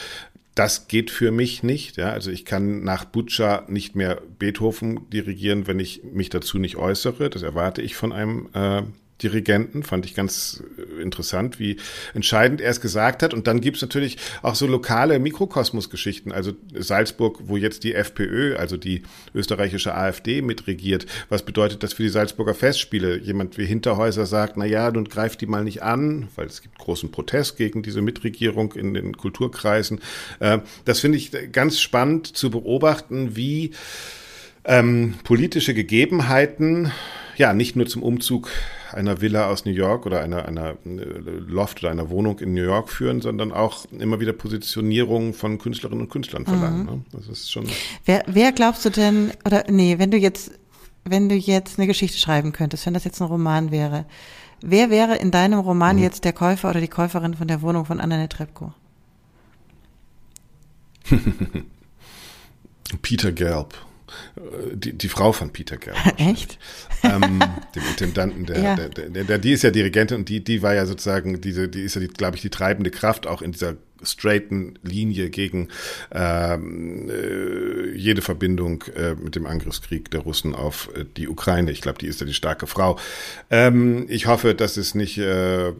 S1: das geht für mich nicht. Ja, also ich kann nach Butcher nicht mehr Beethoven dirigieren, wenn ich mich dazu nicht äußere. Das erwarte ich von einem äh, Dirigenten. Fand ich ganz interessant, wie entscheidend er es gesagt hat. Und dann gibt's natürlich auch so lokale Mikrokosmos-Geschichten. Also Salzburg, wo jetzt die FPÖ, also die österreichische AfD mitregiert. Was bedeutet das für die Salzburger Festspiele? Jemand wie Hinterhäuser sagt, na ja, nun greift die mal nicht an, weil es gibt großen Protest gegen diese Mitregierung in den Kulturkreisen. Äh, das finde ich ganz spannend zu beobachten, wie ähm, politische Gegebenheiten ja nicht nur zum Umzug einer Villa aus New York oder einer, einer äh, Loft oder einer Wohnung in New York führen, sondern auch immer wieder Positionierungen von Künstlerinnen und Künstlern verlangen. Mhm. Ne? Das ist schon.
S2: Wer, wer glaubst du denn, oder nee, wenn du jetzt, wenn du jetzt eine Geschichte schreiben könntest, wenn das jetzt ein Roman wäre, wer wäre in deinem Roman mhm. jetzt der Käufer oder die Käuferin von der Wohnung von Anna Netrebko?
S1: Peter Gelb. Die, die Frau von Peter Gerber.
S2: Echt?
S1: Ähm, dem Intendanten, der, ja. der, der, der, die ist ja Dirigentin und die, die war ja sozusagen, diese, die ist ja, glaube ich, die treibende Kraft auch in dieser straighten Linie gegen ähm, äh, jede Verbindung äh, mit dem Angriffskrieg der Russen auf äh, die Ukraine. Ich glaube, die ist ja die starke Frau. Ähm, ich hoffe, dass es nicht, äh,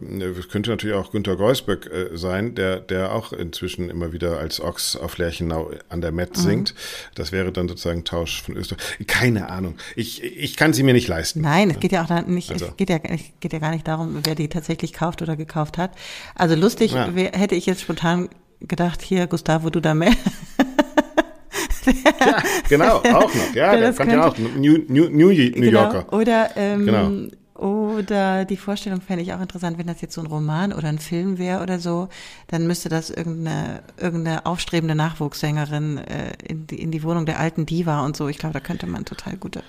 S1: könnte natürlich auch Günter Geusböck äh, sein, der, der auch inzwischen immer wieder als Ochs auf Lerchenau an der Met mhm. singt. Das wäre dann sozusagen Tausch von Österreich. Keine Ahnung. Ich, ich kann sie mir nicht leisten.
S2: Nein, es geht ja auch nicht, also. es geht ja, es geht ja gar nicht darum, wer die tatsächlich kauft oder gekauft hat. Also lustig ja. hätte ich jetzt spontan spontan gedacht, hier, Gustavo Dudamel.
S1: ja, genau, auch noch. Ja, der, der kommt ja auch. New, New, New, New
S2: genau.
S1: Yorker.
S2: Oder, ähm, genau. oder die Vorstellung fände ich auch interessant, wenn das jetzt so ein Roman oder ein Film wäre oder so, dann müsste das irgendeine, irgendeine aufstrebende Nachwuchssängerin äh, in, die, in die Wohnung der alten Diva und so. Ich glaube, da könnte man total gute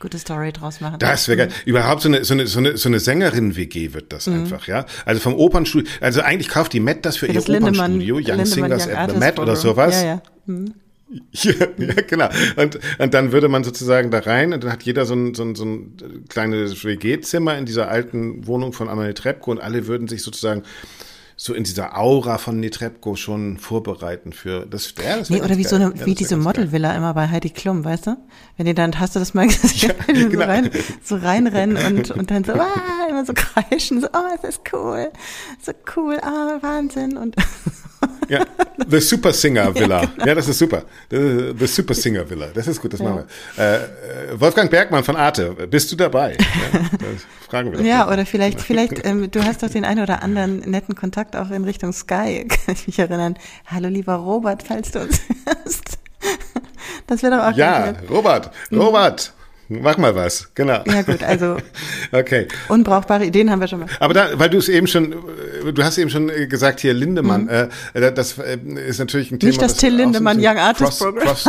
S2: gute Story draus machen.
S1: Das wäre geil. Überhaupt so eine, so eine, so eine, so eine Sängerin-WG wird das mhm. einfach, ja. Also vom Opernstudio, also eigentlich kauft die Met das für, für ihr Opernstudio, Young Lindemann, Singers Young at the Met oder sowas. Ja, ja. Mhm. Ja, ja, genau. Und, und dann würde man sozusagen da rein und dann hat jeder so ein, so ein, so ein kleines WG-Zimmer in dieser alten Wohnung von Amalie Trepko und alle würden sich sozusagen so in dieser Aura von Netrebko schon vorbereiten für das.
S2: Ja, das nee, oder wie geil. so eine, ja, wie diese Modelvilla immer bei Heidi Klum, weißt du? Wenn ihr dann, hast du das mal gesehen, ja, genau. so, rein, so reinrennen und, und dann so, ah, immer so kreischen, so, oh, es ist cool, so cool, ah, oh, Wahnsinn und
S1: ja, The Super Singer Villa. Ja, das ist super. The, the Super Singer Villa. Das ist gut, das ja. machen wir. Äh, äh, Wolfgang Bergmann von Arte, bist du dabei? Ja,
S2: fragen wir Ja, oder vielleicht, vielleicht, ähm, du hast doch den einen oder anderen netten Kontakt auch in Richtung Sky, kann ich mich erinnern. Hallo lieber Robert, falls du uns hörst. Das wäre doch auch
S1: Ja, Robert, Robert. Mach mal was, genau.
S2: Ja gut, also
S1: okay.
S2: unbrauchbare Ideen haben wir schon mal.
S1: Aber da, weil du es eben schon, du hast eben schon gesagt hier Lindemann, mhm. äh, das äh, ist natürlich ein Thema.
S2: Nicht das Till Lindemann Young Artist Program. Cross,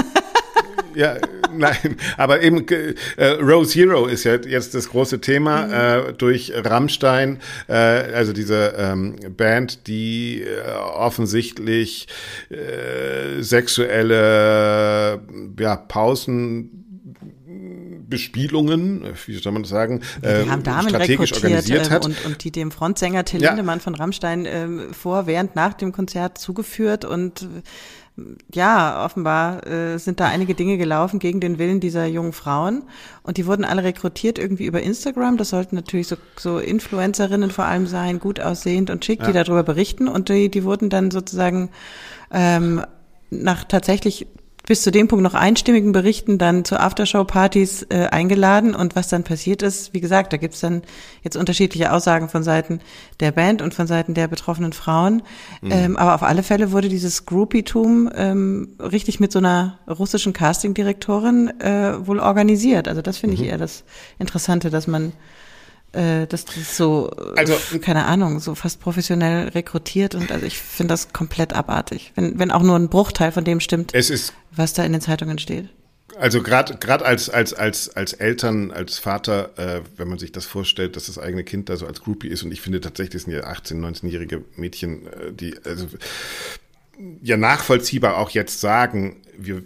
S1: ja, nein, aber eben äh, Row Zero ist ja jetzt das große Thema mhm. äh, durch Rammstein, äh, also diese ähm, Band, die äh, offensichtlich äh, sexuelle ja, Pausen Bespielungen, wie soll man das sagen,
S2: äh, die haben Damen strategisch organisiert äh, hat. Und, und die dem Frontsänger Till ja. Lindemann von Rammstein äh, vor, während, nach dem Konzert zugeführt und ja, offenbar äh, sind da einige Dinge gelaufen gegen den Willen dieser jungen Frauen. Und die wurden alle rekrutiert irgendwie über Instagram. Das sollten natürlich so, so Influencerinnen vor allem sein, gut aussehend und schick, ja. die darüber berichten. Und die, die wurden dann sozusagen ähm, nach tatsächlich bis zu dem Punkt noch einstimmigen Berichten dann zu Aftershow-Partys äh, eingeladen und was dann passiert ist, wie gesagt, da gibt's dann jetzt unterschiedliche Aussagen von Seiten der Band und von Seiten der betroffenen Frauen. Mhm. Ähm, aber auf alle Fälle wurde dieses Groupie-Tum ähm, richtig mit so einer russischen Casting-Direktorin äh, wohl organisiert. Also das finde mhm. ich eher das Interessante, dass man dass das so, also, keine Ahnung, so fast professionell rekrutiert und also ich finde das komplett abartig, wenn, wenn auch nur ein Bruchteil von dem stimmt,
S1: ist,
S2: was da in den Zeitungen steht.
S1: Also gerade gerade als als als als Eltern, als Vater, äh, wenn man sich das vorstellt, dass das eigene Kind da so als Groupie ist und ich finde tatsächlich sind ja 18, 19-jährige Mädchen, äh, die also ja nachvollziehbar auch jetzt sagen, wir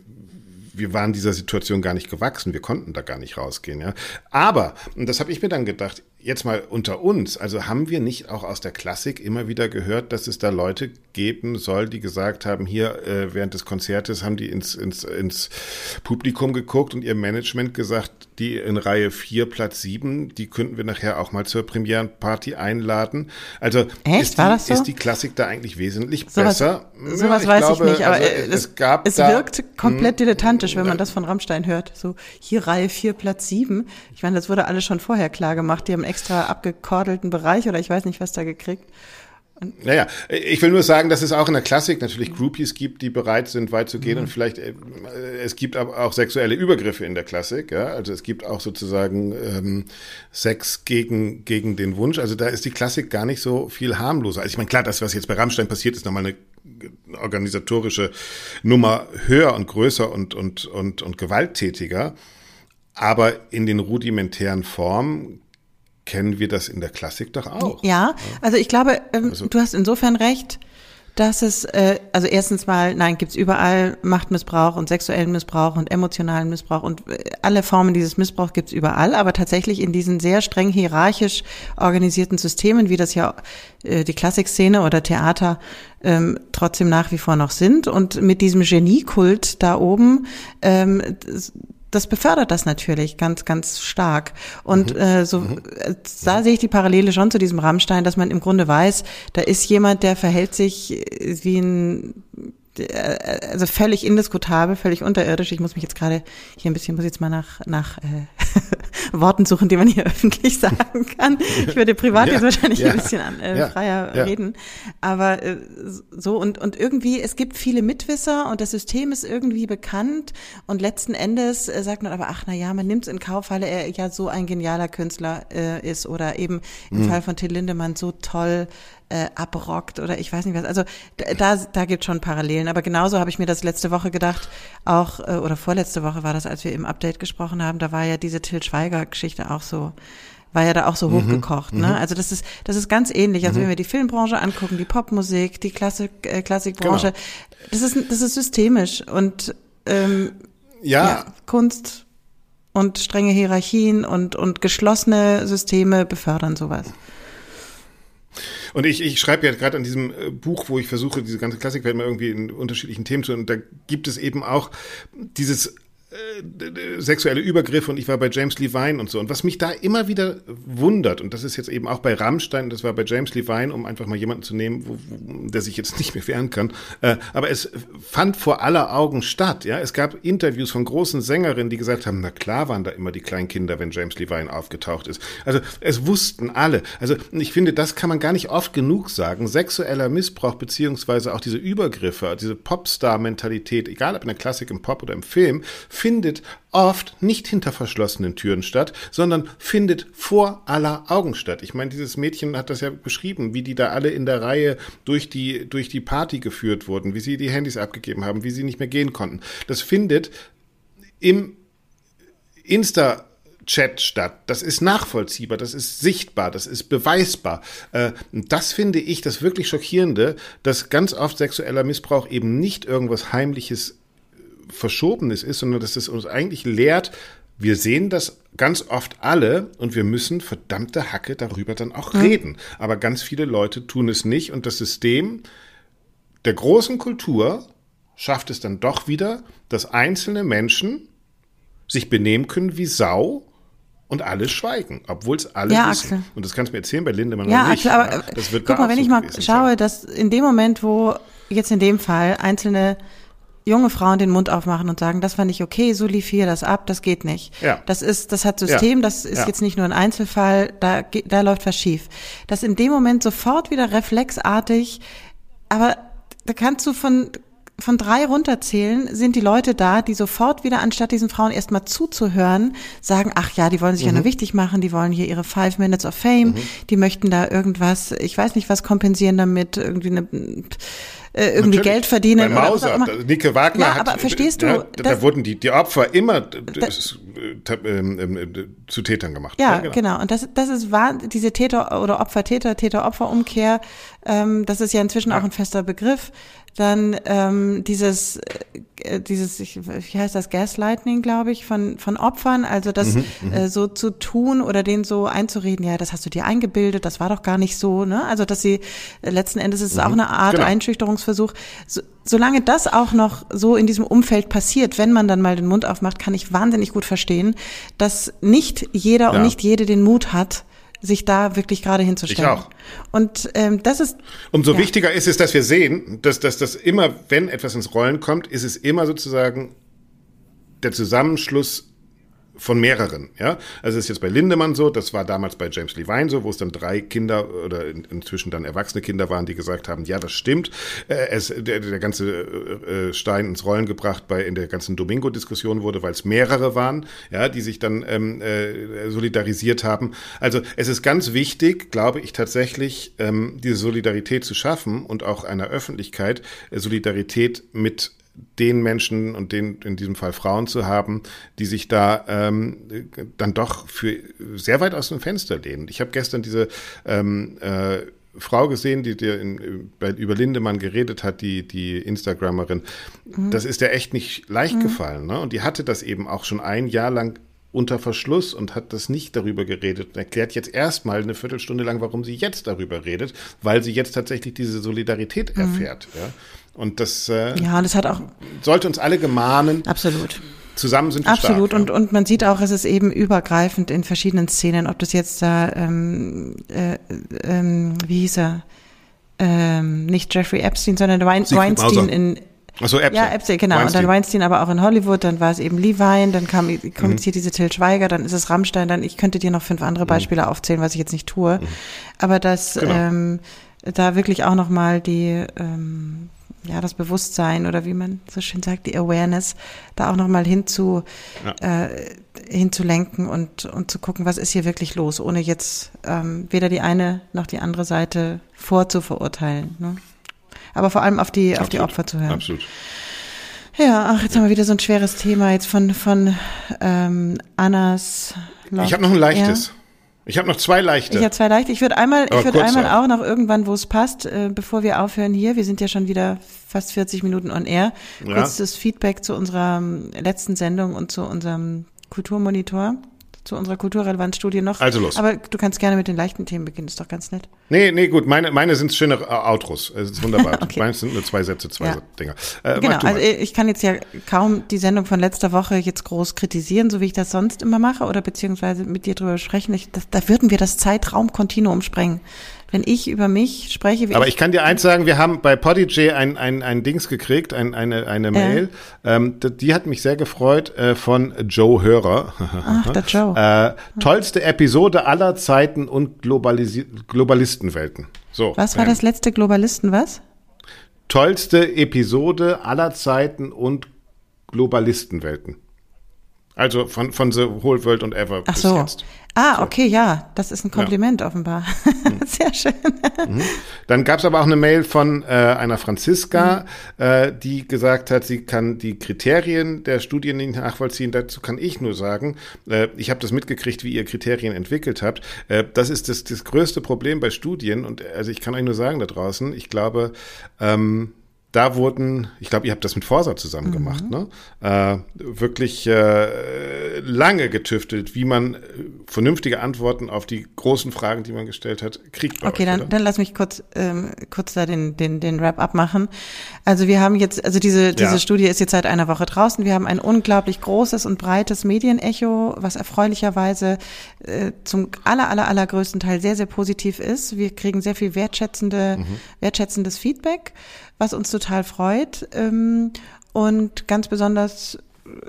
S1: wir waren dieser Situation gar nicht gewachsen, wir konnten da gar nicht rausgehen. Ja. Aber, und das habe ich mir dann gedacht, jetzt mal unter uns, also haben wir nicht auch aus der Klassik immer wieder gehört, dass es da Leute geben soll, die gesagt haben, hier äh, während des Konzertes haben die ins, ins, ins Publikum geguckt und ihr Management gesagt, die in Reihe 4, Platz 7, die könnten wir nachher auch mal zur Premierenparty einladen. Also
S2: Echt?
S1: Ist,
S2: War
S1: die,
S2: das so?
S1: ist die Klassik da eigentlich wesentlich
S2: Sowas,
S1: besser?
S2: sowas
S1: Ja,
S2: weiß
S1: glaube,
S2: ich nicht, aber
S1: also,
S2: es,
S1: es gab
S2: es
S1: da, hm.
S2: wirkt komplett dilettantisch, wenn man das von Rammstein hört. So, hier Reihe 4, Platz 7. Ich meine, das wurde alles schon vorher klar gemacht. Die haben extra abgekordelten Bereich oder ich weiß nicht, was da gekriegt.
S1: Naja, ich will nur sagen, dass es auch in der Klassik natürlich Groupies gibt, die bereit sind, weit zu gehen und vielleicht, äh, es gibt aber auch sexuelle Übergriffe in der Klassik, ja, also es gibt auch sozusagen ähm, Sex gegen, gegen den Wunsch, also da ist die Klassik gar nicht so viel harmloser. Also ich meine, klar, das, was jetzt bei Rammstein passiert, ist nochmal eine organisatorische Nummer höher und größer und, und, und, und gewalttätiger, aber in den rudimentären Formen kennen wir das in der Klassik doch auch.
S2: Ja, also ich glaube, ähm,
S1: Also-
S2: du hast insofern recht, dass es, äh, also erstens mal, nein, gibt's überall Machtmissbrauch und sexuellen Missbrauch und emotionalen Missbrauch und äh, alle Formen dieses Missbrauchs gibt's überall, aber tatsächlich in diesen sehr streng hierarchisch organisierten Systemen, wie das ja äh, die Klassikszene oder Theater ähm, trotzdem nach wie vor noch sind und mit diesem Geniekult da oben, ähm, das, befördert das natürlich ganz, ganz stark. Und äh, so, äh, da sehe ich die Parallele schon zu diesem Rammstein, dass man im Grunde weiß, da ist jemand, der verhält sich äh, wie ein also völlig indiskutabel, völlig unterirdisch. Ich muss mich jetzt gerade hier ein bisschen, muss jetzt mal nach, nach äh, Worten suchen, die man hier öffentlich sagen kann. Ich würde privat
S1: Ja,
S2: jetzt wahrscheinlich
S1: ja,
S2: ein bisschen an, äh,
S1: ja,
S2: freier reden. Aber äh, so und, und irgendwie, es gibt viele Mitwisser und das System ist irgendwie bekannt und letzten Endes äh, sagt man aber, ach na ja, man nimmt es in Kauf, weil er ja so ein genialer Künstler äh, ist oder eben im Fall von Till Lindemann so toll äh, abrockt oder ich weiß nicht was. Also da, da, gibt schon Parallelen. Aber genauso habe ich mir das letzte Woche gedacht, auch äh, oder vorletzte Woche war das, als wir im Update gesprochen haben, da war ja diese Till Schweiger-Geschichte auch so war ja da auch so hochgekocht, ne? Also das ist das ist ganz ähnlich. Also wenn wir die Filmbranche angucken, die Popmusik, die Klassik äh, Klassikbranche, das ist das ist systemisch und ähm,
S1: Ja,
S2: ja, Kunst und strenge Hierarchien und und geschlossene Systeme befördern sowas.
S1: Und ich, ich schreibe ja gerade an diesem äh, Buch, wo ich versuche, diese ganze Klassikwelt mal irgendwie in unterschiedlichen Themen zu, und da gibt es eben auch dieses äh, sexuelle Übergriffe und ich war bei James Levine und so. Und was mich da immer wieder wundert, und das ist jetzt eben auch bei Rammstein, das war bei James Levine, um einfach mal jemanden zu nehmen, wo, wo, der sich jetzt nicht mehr wehren kann, äh, aber es fand vor aller Augen statt. Ja, Es gab Interviews von großen Sängerinnen, die gesagt haben, na klar waren da immer die kleinen Kinder, wenn James Levine aufgetaucht ist. Also es wussten alle. Also ich finde, das kann man gar nicht oft genug sagen. Sexueller Missbrauch beziehungsweise auch diese Übergriffe, diese Popstar-Mentalität, egal ob in der Klassik, im Pop oder im Film, findet oft nicht hinter verschlossenen Türen statt, sondern findet vor aller Augen statt. Ich meine, dieses Mädchen hat das ja beschrieben, wie die da alle in der Reihe durch die, durch die Party geführt wurden, wie sie die Handys abgegeben haben, wie sie nicht mehr gehen konnten. Das findet im Insta Chat statt. Das ist nachvollziehbar, das ist sichtbar, das ist beweisbar. Äh, das finde ich das wirklich Schockierende, dass ganz oft sexueller Missbrauch eben nicht irgendwas Heimliches, äh, Verschobenes ist, sondern dass es uns eigentlich lehrt, wir sehen das ganz oft alle und wir müssen verdammte Hacke darüber dann auch reden. Aber ganz viele Leute tun es nicht und das System der großen Kultur schafft es dann doch wieder, dass einzelne Menschen sich benehmen können wie Sau und alle schweigen, obwohl es alle
S2: Ja,
S1: wissen.
S2: Axel.
S1: Und das kannst du mir erzählen bei Lindemann
S2: Ja,
S1: nicht.
S2: Axel, aber
S1: ja? das wird
S2: guck
S1: da
S2: mal, wenn ich mal schaue,
S1: sein.
S2: dass in dem Moment, wo jetzt in dem Fall einzelne junge Frauen den Mund aufmachen und sagen, das war nicht okay, so lief hier das ab, das geht nicht.
S1: Ja.
S2: Das ist, das hat System,
S1: Ja.
S2: das ist
S1: Ja.
S2: jetzt nicht nur ein Einzelfall, da, da läuft was schief. Dass in dem Moment sofort wieder reflexartig, aber da kannst du von, von drei runterzählen, sind die Leute da, die sofort wieder, anstatt diesen Frauen erstmal zuzuhören, sagen, ach ja, die wollen sich ja
S1: Mhm.
S2: nur wichtig machen, die wollen hier ihre Five Minutes of Fame, die möchten da irgendwas, ich weiß nicht, was kompensieren damit, irgendwie eine, äh, irgendwie
S1: Natürlich.
S2: Geld verdienen
S1: Bei
S2: oder
S1: Mauser,
S2: was immer.
S1: da- Nike Wagner
S2: Ja,
S1: hat,
S2: aber verstehst du,
S1: ja, da,
S2: das-
S1: da wurden die, die Opfer immer das, äh, ähm, ähm, zu Tätern gemacht.
S2: Ja, genau. Und das, das ist wahr, diese Täter- oder Opfer-Täter, Täter-Opfer-Umkehr, ähm, das ist ja inzwischen auch ein fester Begriff. Dann ähm, dieses äh, dieses ich, wie heißt das Gaslighting glaube ich von von Opfern also das mhm, mhm, äh, so zu tun oder denen so einzureden ja das hast du dir eingebildet das war doch gar nicht so ne also dass sie äh, letzten Endes ist es mhm, auch eine Art genau. Einschüchterungsversuch so, solange das auch noch so in diesem Umfeld passiert wenn man dann mal den Mund aufmacht kann ich wahnsinnig gut verstehen dass nicht jeder ja. und nicht jede den Mut hat sich da wirklich gerade hinzustellen.
S1: Ich auch.
S2: Und ähm, das ist.
S1: Umso ja. wichtiger ist es, dass wir sehen, dass, dass dass immer, wenn etwas ins Rollen kommt, ist es immer sozusagen der Zusammenschluss von mehreren, ja. Also es ist jetzt bei Lindemann so, das war damals bei James Levine so, wo es dann drei Kinder oder in, inzwischen dann erwachsene Kinder waren, die gesagt haben, ja, das stimmt. Äh, es, der, der ganze äh, äh, Stein ins Rollen gebracht bei in der ganzen Domingo-Diskussion wurde, weil es mehrere waren, ja, die sich dann ähm, äh, solidarisiert haben. Also es ist ganz wichtig, glaube ich tatsächlich, ähm, diese Solidarität zu schaffen und auch einer Öffentlichkeit äh, Solidarität mit den Menschen und den in diesem Fall Frauen zu haben, die sich da ähm, dann doch für sehr weit aus dem Fenster lehnen. Ich habe gestern diese ähm, äh, Frau gesehen, die dir in, bei, über Lindemann geredet hat, die, die Instagrammerin. Mhm. Das ist ja echt nicht leicht mhm. gefallen. Ne? Und die hatte das eben auch schon ein Jahr lang unter Verschluss und hat das nicht darüber geredet und erklärt jetzt erstmal eine Viertelstunde lang, warum sie jetzt darüber redet, weil sie jetzt tatsächlich diese Solidarität mhm. erfährt. Ja? Und das,
S2: äh, ja, das hat auch
S1: sollte uns alle gemahnen.
S2: Absolut.
S1: Zusammen sind wir
S2: Absolut.
S1: stark.
S2: Und, ja. und man sieht auch, es ist eben übergreifend in verschiedenen Szenen, ob das jetzt da, ähm, äh, ähm, wie hieß er? Ähm, nicht Jeffrey Epstein, sondern Weinstein in,
S1: Ach so, Epstein.
S2: Ja, Epstein, genau. Weinstein. Und dann Weinstein aber auch in Hollywood, dann war es eben Levine, dann kam, kommt mhm. hier diese Till Schweiger, dann ist es Rammstein, dann, ich könnte dir noch fünf andere mhm. Beispiele mhm. aufzählen, was ich jetzt nicht tue. Mhm. Aber dass genau. ähm, da wirklich auch nochmal die, ähm, ja, das Bewusstsein oder wie man so schön sagt, die Awareness, da auch nochmal hinzu, ja. äh, hinzulenken und, und zu gucken, was ist hier wirklich los, ohne jetzt ähm, weder die eine noch die andere Seite vorzuverurteilen. Ne? Aber vor allem auf die, Absolut. auf die Opfer zu hören.
S1: Absolut.
S2: Ja, ach, jetzt ja. haben wir wieder so ein schweres Thema jetzt von, von ähm, Annas.
S1: Love. Ich habe noch ein leichtes. Ja. Ich habe noch zwei leichte.
S2: Ich habe zwei leichte. Ich würde einmal, Aber ich würde einmal auch. auch noch irgendwann, wo es passt, äh, bevor wir aufhören hier. Wir sind ja schon wieder fast 40 Minuten on air. Ja. Kurz das Feedback zu unserer ähm, letzten Sendung und zu unserem Kulturmonitor zu unserer Kulturrelevanzstudie noch.
S1: Also los.
S2: Aber du kannst gerne mit den leichten Themen beginnen, ist doch ganz nett.
S1: Nee, nee, gut, meine, meine sind schöne äh, Outros. Es ist wunderbar. okay. Meine sind nur zwei Sätze, zwei ja. Dinger.
S2: Äh, genau, also ich kann jetzt ja kaum die Sendung von letzter Woche jetzt groß kritisieren, so wie ich das sonst immer mache, oder beziehungsweise mit dir drüber sprechen. Ich, das, da würden wir das Zeitraumkontinuum sprengen wenn ich über mich spreche.
S1: Aber ich, ich, kann dir eins sagen, wir haben bei Podigy ein, ein, ein Dings gekriegt, ein, eine, eine Mail. Äh. Ähm, die hat mich sehr gefreut äh, von Joe Hörer.
S2: Ach, der Joe.
S1: Äh, tollste Episode aller Zeiten und Globalisi Globalistenwelten. So.
S2: Was war ähm, das letzte Globalisten, was?
S1: Tollste Episode aller Zeiten und Globalistenwelten. Also von, von The Whole World und Ever
S2: Ach bis so. jetzt. Ah, so. okay, ja, das ist ein Kompliment ja. offenbar. Mhm. Sehr schön.
S1: Mhm. Dann gab es aber auch eine Mail von äh, einer Franziska, mhm. äh, die gesagt hat, sie kann die Kriterien der Studien nicht nachvollziehen. Dazu kann ich nur sagen, äh, ich habe das mitgekriegt, wie ihr Kriterien entwickelt habt. Äh, das ist das, das größte Problem bei Studien und also ich kann euch nur sagen da draußen, ich glaube, ähm, da wurden, ich glaube, ihr habt das mit Forsa zusammen mhm. gemacht, ne? Äh, wirklich äh, lange getüftelt, wie man äh, vernünftige Antworten auf die großen Fragen, die man gestellt hat, kriegt.
S2: okay, euch, dann, dann lass mich kurz, ähm, kurz da den, den, den Wrap-up machen. Also wir haben jetzt, also diese, diese ja. Studie ist jetzt seit einer Woche draußen. Wir haben ein unglaublich großes und breites Medienecho, was erfreulicherweise äh, zum aller, aller, allergrößten Teil sehr, sehr positiv ist. Wir kriegen sehr viel wertschätzende, mhm. wertschätzendes Feedback was uns total freut. Ähm, und ganz besonders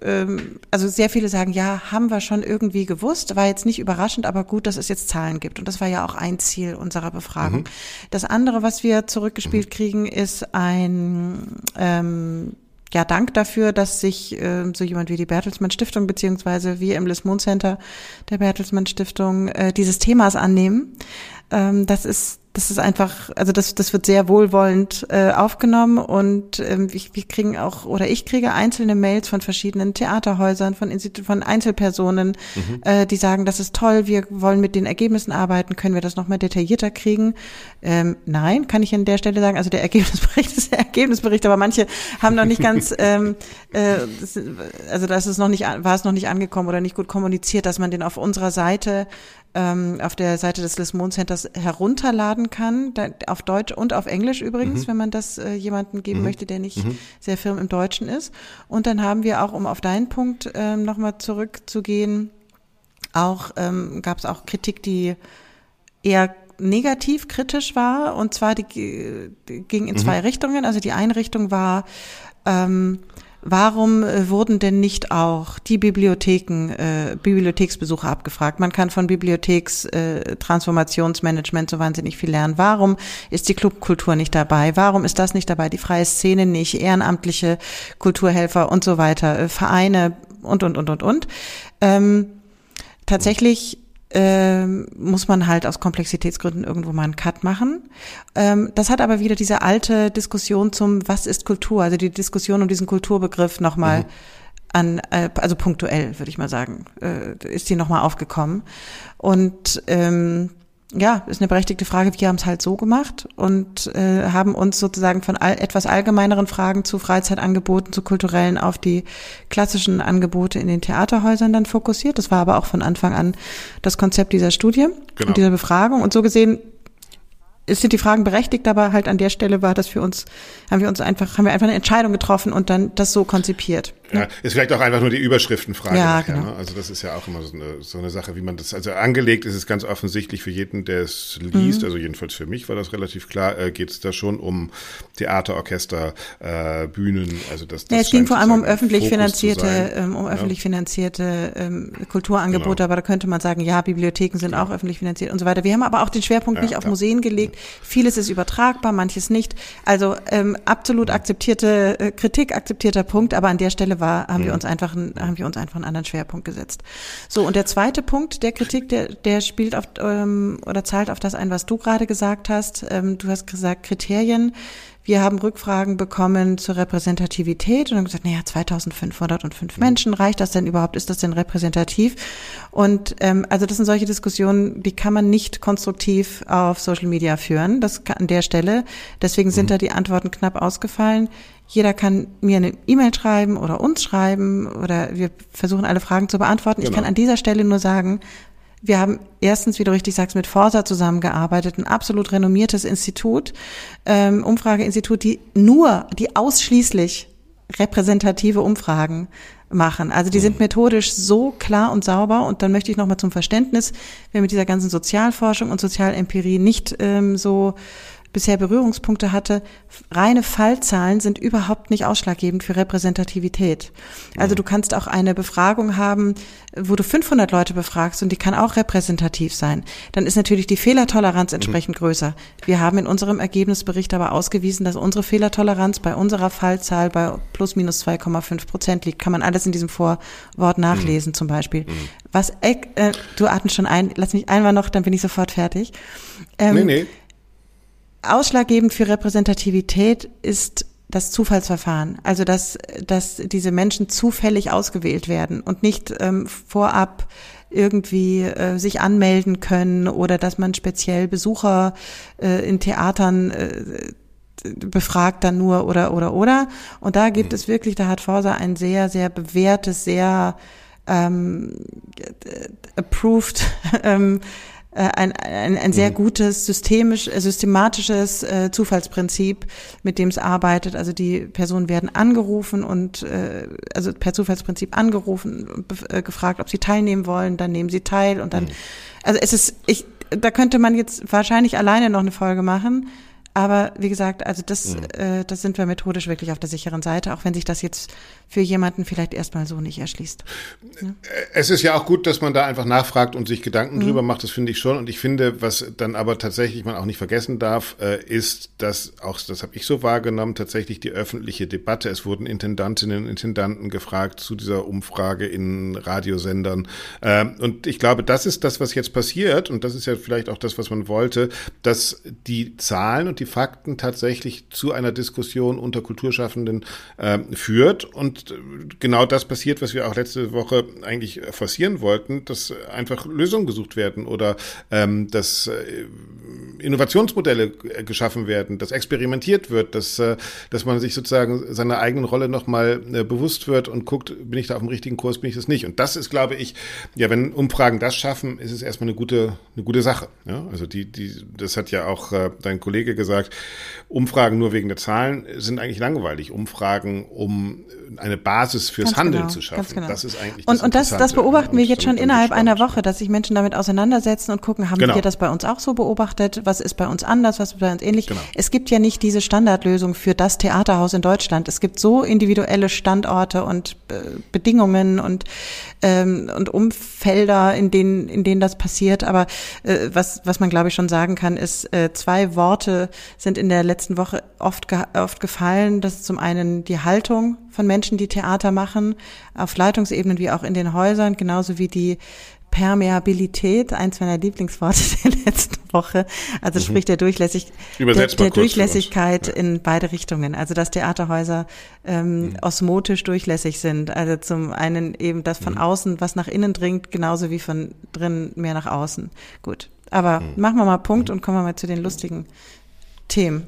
S2: ähm, also sehr viele sagen, ja, haben wir schon irgendwie gewusst, war jetzt nicht überraschend, aber gut, dass es jetzt Zahlen gibt. Und das war ja auch ein Ziel unserer Befragung. Mhm. Das andere, was wir zurückgespielt mhm. kriegen, ist ein ähm, ja, Dank dafür, dass sich äh, so jemand wie die Bertelsmann Stiftung beziehungsweise wir im Moon Center der Bertelsmann Stiftung äh, dieses Themas annehmen. Ähm, das ist das ist einfach, also das, das wird sehr wohlwollend äh, aufgenommen und ähm, ich, wir kriegen auch, oder ich kriege einzelne Mails von verschiedenen Theaterhäusern, von, Institu von Einzelpersonen, mhm. äh, die sagen, das ist toll, wir wollen mit den Ergebnissen arbeiten, können wir das nochmal detaillierter kriegen? Ähm, nein, kann ich an der Stelle sagen, also der Ergebnisbericht ist der Ergebnisbericht, aber manche haben noch nicht ganz, ähm, äh, das, also das ist noch nicht, war es noch nicht angekommen oder nicht gut kommuniziert, dass man den auf unserer Seite ähm, auf der Seite des Lismon Centers herunterladen kann, da, auf Deutsch und auf Englisch übrigens, mhm. wenn man das äh, jemanden geben mhm. möchte, der nicht mhm. sehr firm im Deutschen ist. Und dann haben wir auch, um auf deinen Punkt ähm, nochmal zurückzugehen, auch ähm, gab es auch Kritik, die eher negativ kritisch war. Und zwar die, die ging in zwei mhm. Richtungen. Also die eine Richtung war ähm, Warum äh, wurden denn nicht auch die Bibliotheken, äh, Bibliotheksbesucher abgefragt? Man kann von Bibliothekstransformationsmanagement äh, so wahnsinnig viel lernen. Warum ist die Clubkultur nicht dabei? Warum ist das nicht dabei? Die freie Szene nicht, ehrenamtliche Kulturhelfer und so weiter, äh, Vereine und, und, und, und, und. Ähm, tatsächlich ähm, muss man halt aus Komplexitätsgründen irgendwo mal einen Cut machen. Ähm, das hat aber wieder diese alte Diskussion zum Was ist Kultur, also die Diskussion um diesen Kulturbegriff nochmal mhm. an, äh, also punktuell, würde ich mal sagen, äh, ist die nochmal aufgekommen. Und ähm, ja, ist eine berechtigte Frage. Wir haben es halt so gemacht und äh, haben uns sozusagen von all, etwas allgemeineren Fragen zu Freizeitangeboten, zu kulturellen auf die klassischen Angebote in den Theaterhäusern dann fokussiert. Das war aber auch von Anfang an das Konzept dieser Studie genau. und dieser Befragung. Und so gesehen es sind die Fragen berechtigt, aber halt an der Stelle war das für uns, haben wir uns einfach, haben wir einfach eine Entscheidung getroffen und dann das so konzipiert.
S1: Ja, ist vielleicht auch einfach nur die Überschriftenfrage. Ja, nachher, genau. Ne? Also das ist ja auch immer so eine, so eine Sache, wie man das, also angelegt ist es ganz offensichtlich für jeden, der es liest, mhm. also jedenfalls für mich war das relativ klar, äh, geht es da schon um Theater, Orchester, äh, Bühnen, also das, das
S2: ja, Es ging vor allem um öffentlich finanzierte, ähm, um öffentlich ja. finanzierte ähm, Kulturangebote, genau. aber da könnte man sagen, ja, Bibliotheken sind genau. auch öffentlich finanziert und so weiter. Wir haben aber auch den Schwerpunkt ja, nicht auf Museen gelegt. Vieles ist übertragbar, manches nicht. Also ähm, absolut akzeptierte äh, Kritik, akzeptierter Punkt, aber an der Stelle war, haben mhm. wir uns einfach, haben wir uns einfach einen anderen Schwerpunkt gesetzt. So und der zweite Punkt der Kritik, der, der spielt auf ähm, oder zahlt auf das ein, was du gerade gesagt hast. Ähm, du hast gesagt Kriterien. Wir haben Rückfragen bekommen zur Repräsentativität und haben gesagt, naja, 2505 mhm. Menschen, reicht das denn überhaupt? Ist das denn repräsentativ? Und ähm, also das sind solche Diskussionen, die kann man nicht konstruktiv auf Social Media führen. Das kann an der Stelle. Deswegen sind mhm. da die Antworten knapp ausgefallen. Jeder kann mir eine E-Mail schreiben oder uns schreiben oder wir versuchen alle Fragen zu beantworten. Genau. Ich kann an dieser Stelle nur sagen, wir haben erstens, wie du richtig sagst, mit Forsa zusammengearbeitet, ein absolut renommiertes Institut, ähm, Umfrageinstitut, die nur, die ausschließlich repräsentative Umfragen machen. Also die sind methodisch so klar und sauber. Und dann möchte ich nochmal zum Verständnis, wer mit dieser ganzen Sozialforschung und Sozialempirie nicht ähm, so bisher Berührungspunkte hatte, reine Fallzahlen sind überhaupt nicht ausschlaggebend für Repräsentativität. Also mhm. du kannst auch eine Befragung haben, wo du 500 Leute befragst und die kann auch repräsentativ sein. Dann ist natürlich die Fehlertoleranz mhm. entsprechend mhm. größer. Wir haben in unserem Ergebnisbericht aber ausgewiesen, dass unsere Fehlertoleranz bei unserer Fallzahl bei plus minus 2,5 Prozent liegt. Kann man alles in diesem Vorwort nachlesen mhm. zum Beispiel. Mhm. Was, äh, du atmest schon ein, lass mich einmal noch, dann bin ich sofort fertig. Ähm, nee, nee Ausschlaggebend für Repräsentativität ist das Zufallsverfahren, also dass, dass diese Menschen zufällig ausgewählt werden und nicht ähm, vorab irgendwie äh, sich anmelden können oder dass man speziell Besucher äh, in Theatern äh, befragt dann nur oder oder oder. Und da gibt mhm. es wirklich, da hat Forsa ein sehr, sehr bewährtes, sehr ähm, approved ähm, äh, ein, ein, ein sehr mhm. gutes systemisch, äh, systematisches äh, Zufallsprinzip, mit dem es arbeitet. Also die Personen werden angerufen und äh, also per Zufallsprinzip angerufen, äh, gefragt, ob sie teilnehmen wollen, dann nehmen sie teil und dann, mhm. also es ist, ich, da könnte man jetzt wahrscheinlich alleine noch eine Folge machen, Aber wie gesagt, also das, mhm. äh, das sind wir methodisch wirklich auf der sicheren Seite, auch wenn sich das jetzt für jemanden vielleicht erstmal so nicht erschließt.
S1: Ja? Es ist ja auch gut, dass man da einfach nachfragt und sich Gedanken mhm. drüber macht, das finde ich schon. Und ich finde, was dann aber tatsächlich man auch nicht vergessen darf, äh, ist, dass auch, das habe ich so wahrgenommen, tatsächlich die öffentliche Debatte. Es wurden Intendantinnen und Intendanten gefragt zu dieser Umfrage in Radiosendern. Äh, und ich glaube, das ist das, was jetzt passiert. Und das ist ja vielleicht auch das, was man wollte, dass die Zahlen und die Fakten tatsächlich zu einer Diskussion unter Kulturschaffenden äh, führt. Und genau das passiert, was wir auch letzte Woche eigentlich forcieren wollten, dass einfach Lösungen gesucht werden oder ähm, dass äh, Innovationsmodelle geschaffen werden, dass experimentiert wird, dass, äh, dass man sich sozusagen seiner eigenen Rolle nochmal äh, bewusst wird und guckt, bin ich da auf dem richtigen Kurs, bin ich das nicht. Und das ist, glaube ich, ja, wenn Umfragen das schaffen, ist es erstmal eine gute, eine gute Sache. Ja? Also die, die, das hat ja auch äh, dein Kollege gesagt, Umfragen nur wegen der Zahlen sind eigentlich langweilig. Umfragen, um eine Basis fürs ganz Handeln genau, zu schaffen. Genau. Das ist eigentlich
S2: das Und, und das, das beobachten wir jetzt schon innerhalb einer Woche, dass sich Menschen damit auseinandersetzen und gucken, haben genau. wir das bei uns auch so beobachtet? Was ist bei uns anders? Was ist bei uns ähnlich? Genau. Es gibt ja nicht diese Standardlösung für das Theaterhaus in Deutschland. Es gibt so individuelle Standorte und äh, Bedingungen und ähm, und Umfelder, in denen in denen das passiert. Aber äh, was was man glaube ich schon sagen kann, ist äh, zwei Worte sind in der letzten Woche oft ge oft gefallen. Das ist zum einen die Haltung von Menschen, die Theater machen, auf Leitungsebenen wie auch in den Häusern, genauso wie die Permeabilität, eins meiner Lieblingsworte der letzten Woche. Also mhm. sprich der, Durchlässig, der, der Durchlässigkeit in beide Richtungen. Also dass Theaterhäuser ähm, mhm. osmotisch durchlässig sind. Also zum einen eben, dass von mhm. außen was nach innen dringt, genauso wie von drinnen mehr nach außen. Gut. Aber mhm. machen wir mal Punkt mhm. und kommen wir mal zu den lustigen Themen.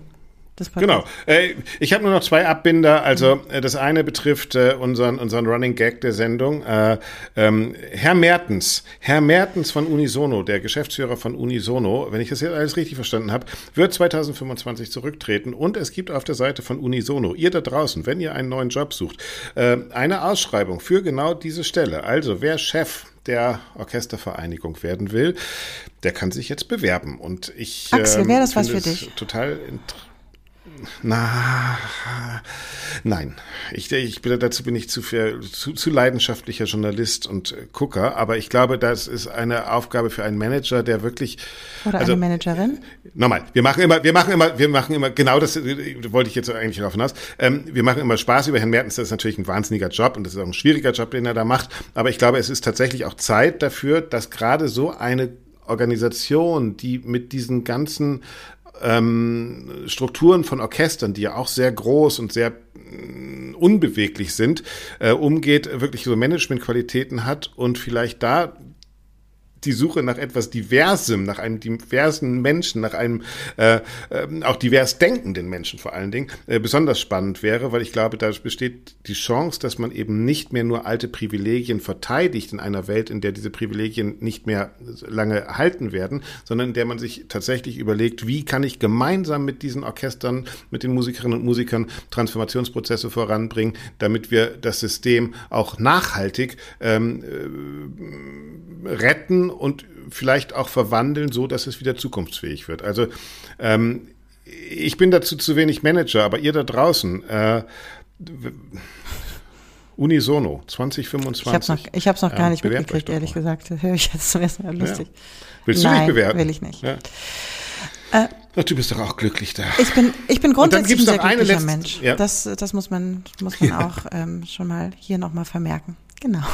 S1: Genau. Äh, ich habe nur noch zwei Abbinder. Also äh, das eine betrifft äh, unseren, unseren Running Gag der Sendung. Äh, ähm, Herr Mertens, Herr Mertens von Unisono, der Geschäftsführer von Unisono, wenn ich das jetzt alles richtig verstanden habe, wird 2025 zurücktreten. Und es gibt auf der Seite von Unisono, ihr da draußen, wenn ihr einen neuen Job sucht, eine Ausschreibung für genau diese Stelle. Also wer Chef der Orchestervereinigung werden will, der kann sich jetzt bewerben. Und ich
S2: Axel, wäre das was für dich?
S1: Total interessant na, nein. Ich, ich bin, dazu bin ich zu, viel, zu, zu leidenschaftlicher Journalist und Gucker, aber ich glaube, das ist eine Aufgabe für einen Manager, der wirklich.
S2: Oder also, eine Managerin?
S1: Nochmal, wir machen immer, wir machen immer, wir machen immer, genau das wollte ich jetzt eigentlich darauf hinaus. Ähm, wir machen immer Spaß über Herrn Mertens, das ist natürlich ein wahnsinniger Job und das ist auch ein schwieriger Job, den er da macht. Aber ich glaube, es ist tatsächlich auch Zeit dafür, dass gerade so eine Organisation, die mit diesen ganzen ähm, Strukturen von Orchestern, die ja auch sehr groß und sehr mm, unbeweglich sind, äh, umgeht, wirklich so Managementqualitäten hat und vielleicht da die Suche nach etwas Diversem, nach einem diversen Menschen, nach einem äh, äh, auch divers denkenden Menschen vor allen Dingen, äh, besonders spannend wäre, weil ich glaube, da besteht die Chance, dass man eben nicht mehr nur alte Privilegien verteidigt in einer Welt, in der diese Privilegien nicht mehr lange halten werden, sondern in der man sich tatsächlich überlegt, wie kann ich gemeinsam mit diesen Orchestern, mit den Musikerinnen und Musikern Transformationsprozesse voranbringen, damit wir das System auch nachhaltig ähm, äh, retten und vielleicht auch verwandeln, so dass es wieder zukunftsfähig wird. Also ähm, ich bin dazu zu wenig Manager, aber ihr da draußen, äh, Unisono 2025.
S2: Ich habe es noch, noch gar nicht mitgekriegt, ehrlich gesagt. Höre ich jetzt zum ersten Mal lustig. Ja.
S1: Willst
S2: du
S1: Nein, nicht bewerben?
S2: will ich nicht. Ja.
S1: Äh, Ach, du bist doch auch glücklich da.
S2: Ich bin, ich bin grundsätzlich ein sehr glücklicher letzte, Mensch. Ja. Das, das muss man, muss man auch ähm, schon mal hier nochmal vermerken. Genau.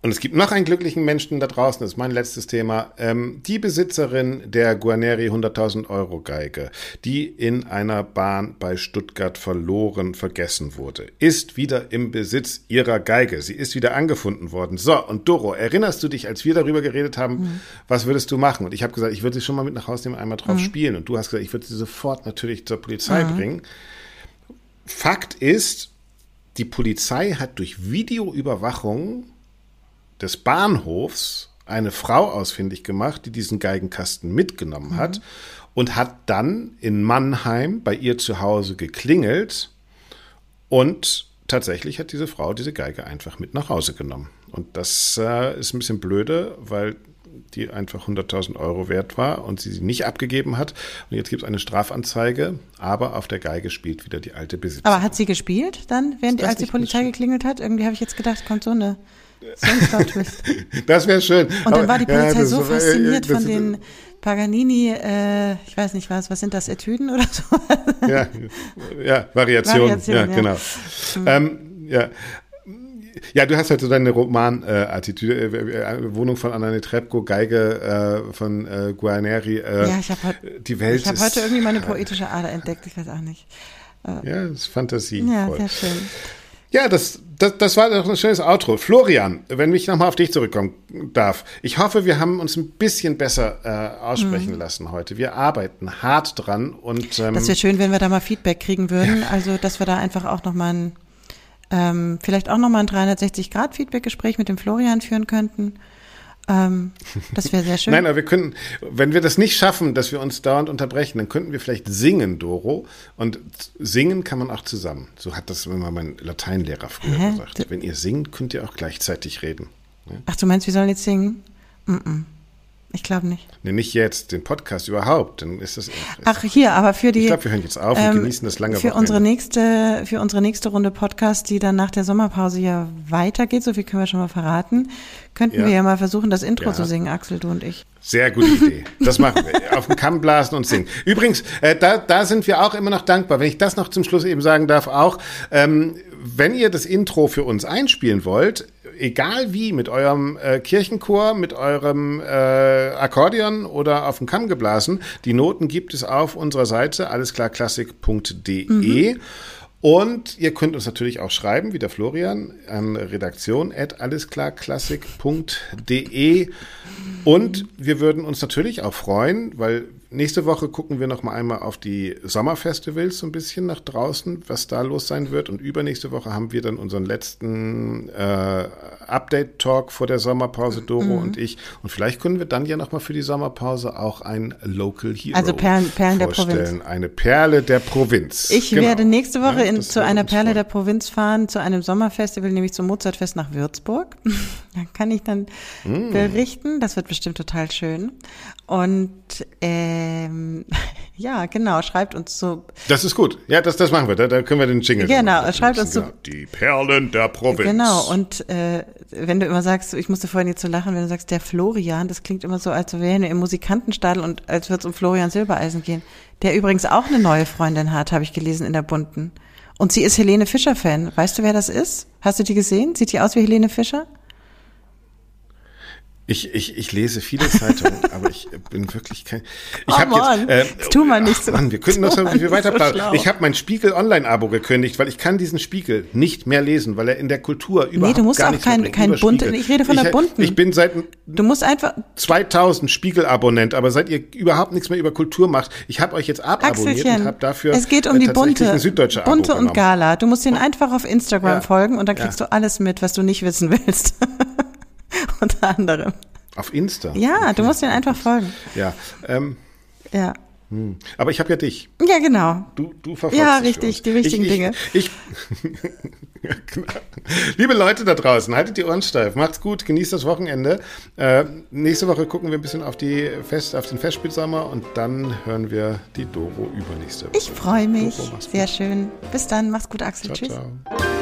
S1: Und es gibt noch einen glücklichen Menschen da draußen, das ist mein letztes Thema. Ähm, die Besitzerin der Guarneri 100.000 Euro Geige, die in einer Bahn bei Stuttgart verloren, vergessen wurde, ist wieder im Besitz ihrer Geige. Sie ist wieder angefunden worden. So, und Doro, erinnerst du dich, als wir darüber geredet haben, mhm. was würdest du machen? Und ich habe gesagt, ich würde sie schon mal mit nach Hause nehmen, einmal drauf mhm. spielen. Und du hast gesagt, ich würde sie sofort natürlich zur Polizei mhm. bringen. Fakt ist, die Polizei hat durch Videoüberwachung des Bahnhofs eine Frau ausfindig gemacht, die diesen Geigenkasten mitgenommen hat mhm. und hat dann in Mannheim bei ihr zu Hause geklingelt und tatsächlich hat diese Frau diese Geige einfach mit nach Hause genommen. Und das äh, ist ein bisschen blöde, weil die einfach 100.000 Euro wert war und sie sie nicht abgegeben hat. Und jetzt gibt es eine Strafanzeige, aber auf der Geige spielt wieder die alte Besitzerin.
S2: Aber hat sie gespielt dann, während als die Polizei geklingelt hat? Irgendwie habe ich jetzt gedacht, kommt so eine
S1: das wäre schön.
S2: Und dann war die Polizei ja, so fasziniert von den Paganini, äh, ich weiß nicht was, was sind das, Etüden oder so?
S1: ja, ja, Variationen, Variation, ja, ja, genau. Mhm. Ähm, ja. Ja, du hast halt so deine Roman-Attitüde. Äh, äh, Wohnung von Anane Trepko, Geige äh, von äh, Guarneri. Äh,
S2: ja, ich habe
S1: die Welt
S2: ich hab heute irgendwie meine poetische Ader entdeckt, ich weiß auch nicht.
S1: Äh, ja, das ist Fantasie.
S2: Ja, sehr schön.
S1: Ja, das, das, das war doch ein schönes Outro. Florian, wenn ich nochmal auf dich zurückkommen darf. Ich hoffe, wir haben uns ein bisschen besser äh, aussprechen mhm. lassen heute. Wir arbeiten hart dran und
S2: ähm, Das wäre schön, wenn wir da mal Feedback kriegen würden. Ja. Also, dass wir da einfach auch nochmal ein, ähm, vielleicht auch nochmal ein 360-Grad-Feedback-Gespräch mit dem Florian führen könnten. Ähm, das wäre sehr schön.
S1: Nein, aber wir können, wenn wir das nicht schaffen, dass wir uns dauernd unterbrechen, dann könnten wir vielleicht singen, Doro. Und singen kann man auch zusammen. So hat das immer mein Lateinlehrer früher Hä? gesagt. Wenn ihr singt, könnt ihr auch gleichzeitig reden.
S2: Ja? Ach, du meinst, wir sollen jetzt singen? Mm, -mm. Ich glaube nicht.
S1: Nee, nicht jetzt, den Podcast überhaupt. Dann ist das.
S2: Ach, hier, aber für die.
S1: Ich glaube, wir hören jetzt auf ähm, und genießen das lange
S2: für unsere nächste Für unsere nächste Runde Podcast, die dann nach der Sommerpause ja weitergeht, so viel können wir schon mal verraten, könnten ja. wir ja mal versuchen, das Intro ja. zu singen, Axel, du und ich.
S1: Sehr gute Idee. Das machen wir. Auf den Kamm blasen und singen. Übrigens, äh, da, da sind wir auch immer noch dankbar. Wenn ich das noch zum Schluss eben sagen darf, auch, ähm, wenn ihr das Intro für uns einspielen wollt, egal wie, mit eurem äh, Kirchenchor, mit eurem äh, Akkordeon oder auf dem Kamm geblasen, die Noten gibt es auf unserer Seite allesklarklassik.de. Mhm. Und ihr könnt uns natürlich auch schreiben, wie der Florian, an redaktion.allesklarklassik.de. Und wir würden uns natürlich auch freuen, weil nächste Woche gucken wir noch mal einmal auf die Sommerfestivals so ein bisschen nach draußen, was da los sein wird. Und übernächste Woche haben wir dann unseren letzten äh, Update-Talk vor der Sommerpause, Doro mhm. und ich. Und vielleicht können wir dann ja noch mal für die Sommerpause auch ein Local Hero
S2: also Perlen, Perlen der Provinz.
S1: Eine Perle der Provinz.
S2: Ich genau. werde nächste Woche ja, in, zu einer Perle der Provinz fahren, zu einem Sommerfestival, nämlich zum Mozartfest nach Würzburg. da kann ich dann mhm. berichten. Das wird bestimmt total schön. Und ähm, ja, genau, schreibt uns so.
S1: Das ist gut. Ja, das, das machen wir. Da, da können wir den Jingle.
S2: Genau, schreibt uns so.
S1: Die Perlen der Provinz.
S2: Genau, und äh, wenn du immer sagst, ich musste vorhin jetzt so lachen, wenn du sagst, der Florian, das klingt immer so, als wäre er im Musikantenstadel und als würde es um Florian Silbereisen gehen. Der übrigens auch eine neue Freundin hat, habe ich gelesen in der Bunten. Und sie ist Helene Fischer-Fan. Weißt du, wer das ist? Hast du die gesehen? Sieht die aus wie Helene Fischer?
S1: Ich, ich, ich lese viele Zeitungen, aber ich bin wirklich kein. Ich
S2: oh habe jetzt. Äh, das tu mal nicht so.
S1: Mann, wir könnten noch viel weiter planen. So ich habe mein Spiegel Online-Abo gekündigt, weil ich kann diesen Spiegel nicht mehr lesen, weil er in der Kultur überhaupt Nee, du musst auch
S2: kein, kein bunte. Ich rede von
S1: ich,
S2: der bunten.
S1: Ich bin seit
S2: du musst einfach
S1: 2000 Spiegel-Abonnent, aber seit ihr überhaupt nichts mehr über Kultur macht, ich habe euch jetzt ababonniert und habe dafür
S2: es geht um die bunte,
S1: süddeutsche
S2: bunte und Gala. Du musst ihn einfach auf Instagram ja. folgen und dann kriegst ja. du alles mit, was du nicht wissen willst. Unter anderem.
S1: Auf Insta?
S2: Ja, okay. du musst den einfach folgen.
S1: Ja. Ähm,
S2: ja.
S1: Hm. Aber ich habe ja dich.
S2: Ja, genau.
S1: Du, du verfolgst
S2: Ja, richtig, die wichtigen
S1: ich,
S2: Dinge.
S1: Ich. Liebe Leute da draußen, haltet die Ohren steif, macht's gut, genießt das Wochenende. Äh, nächste Woche gucken wir ein bisschen auf, die Fest, auf den Festspielsommer und dann hören wir die Doro übernächste Woche.
S2: Ich freue mich. Doro, Sehr gut. schön. Bis dann, mach's gut, Axel. Ciao, Tschüss. Ciao.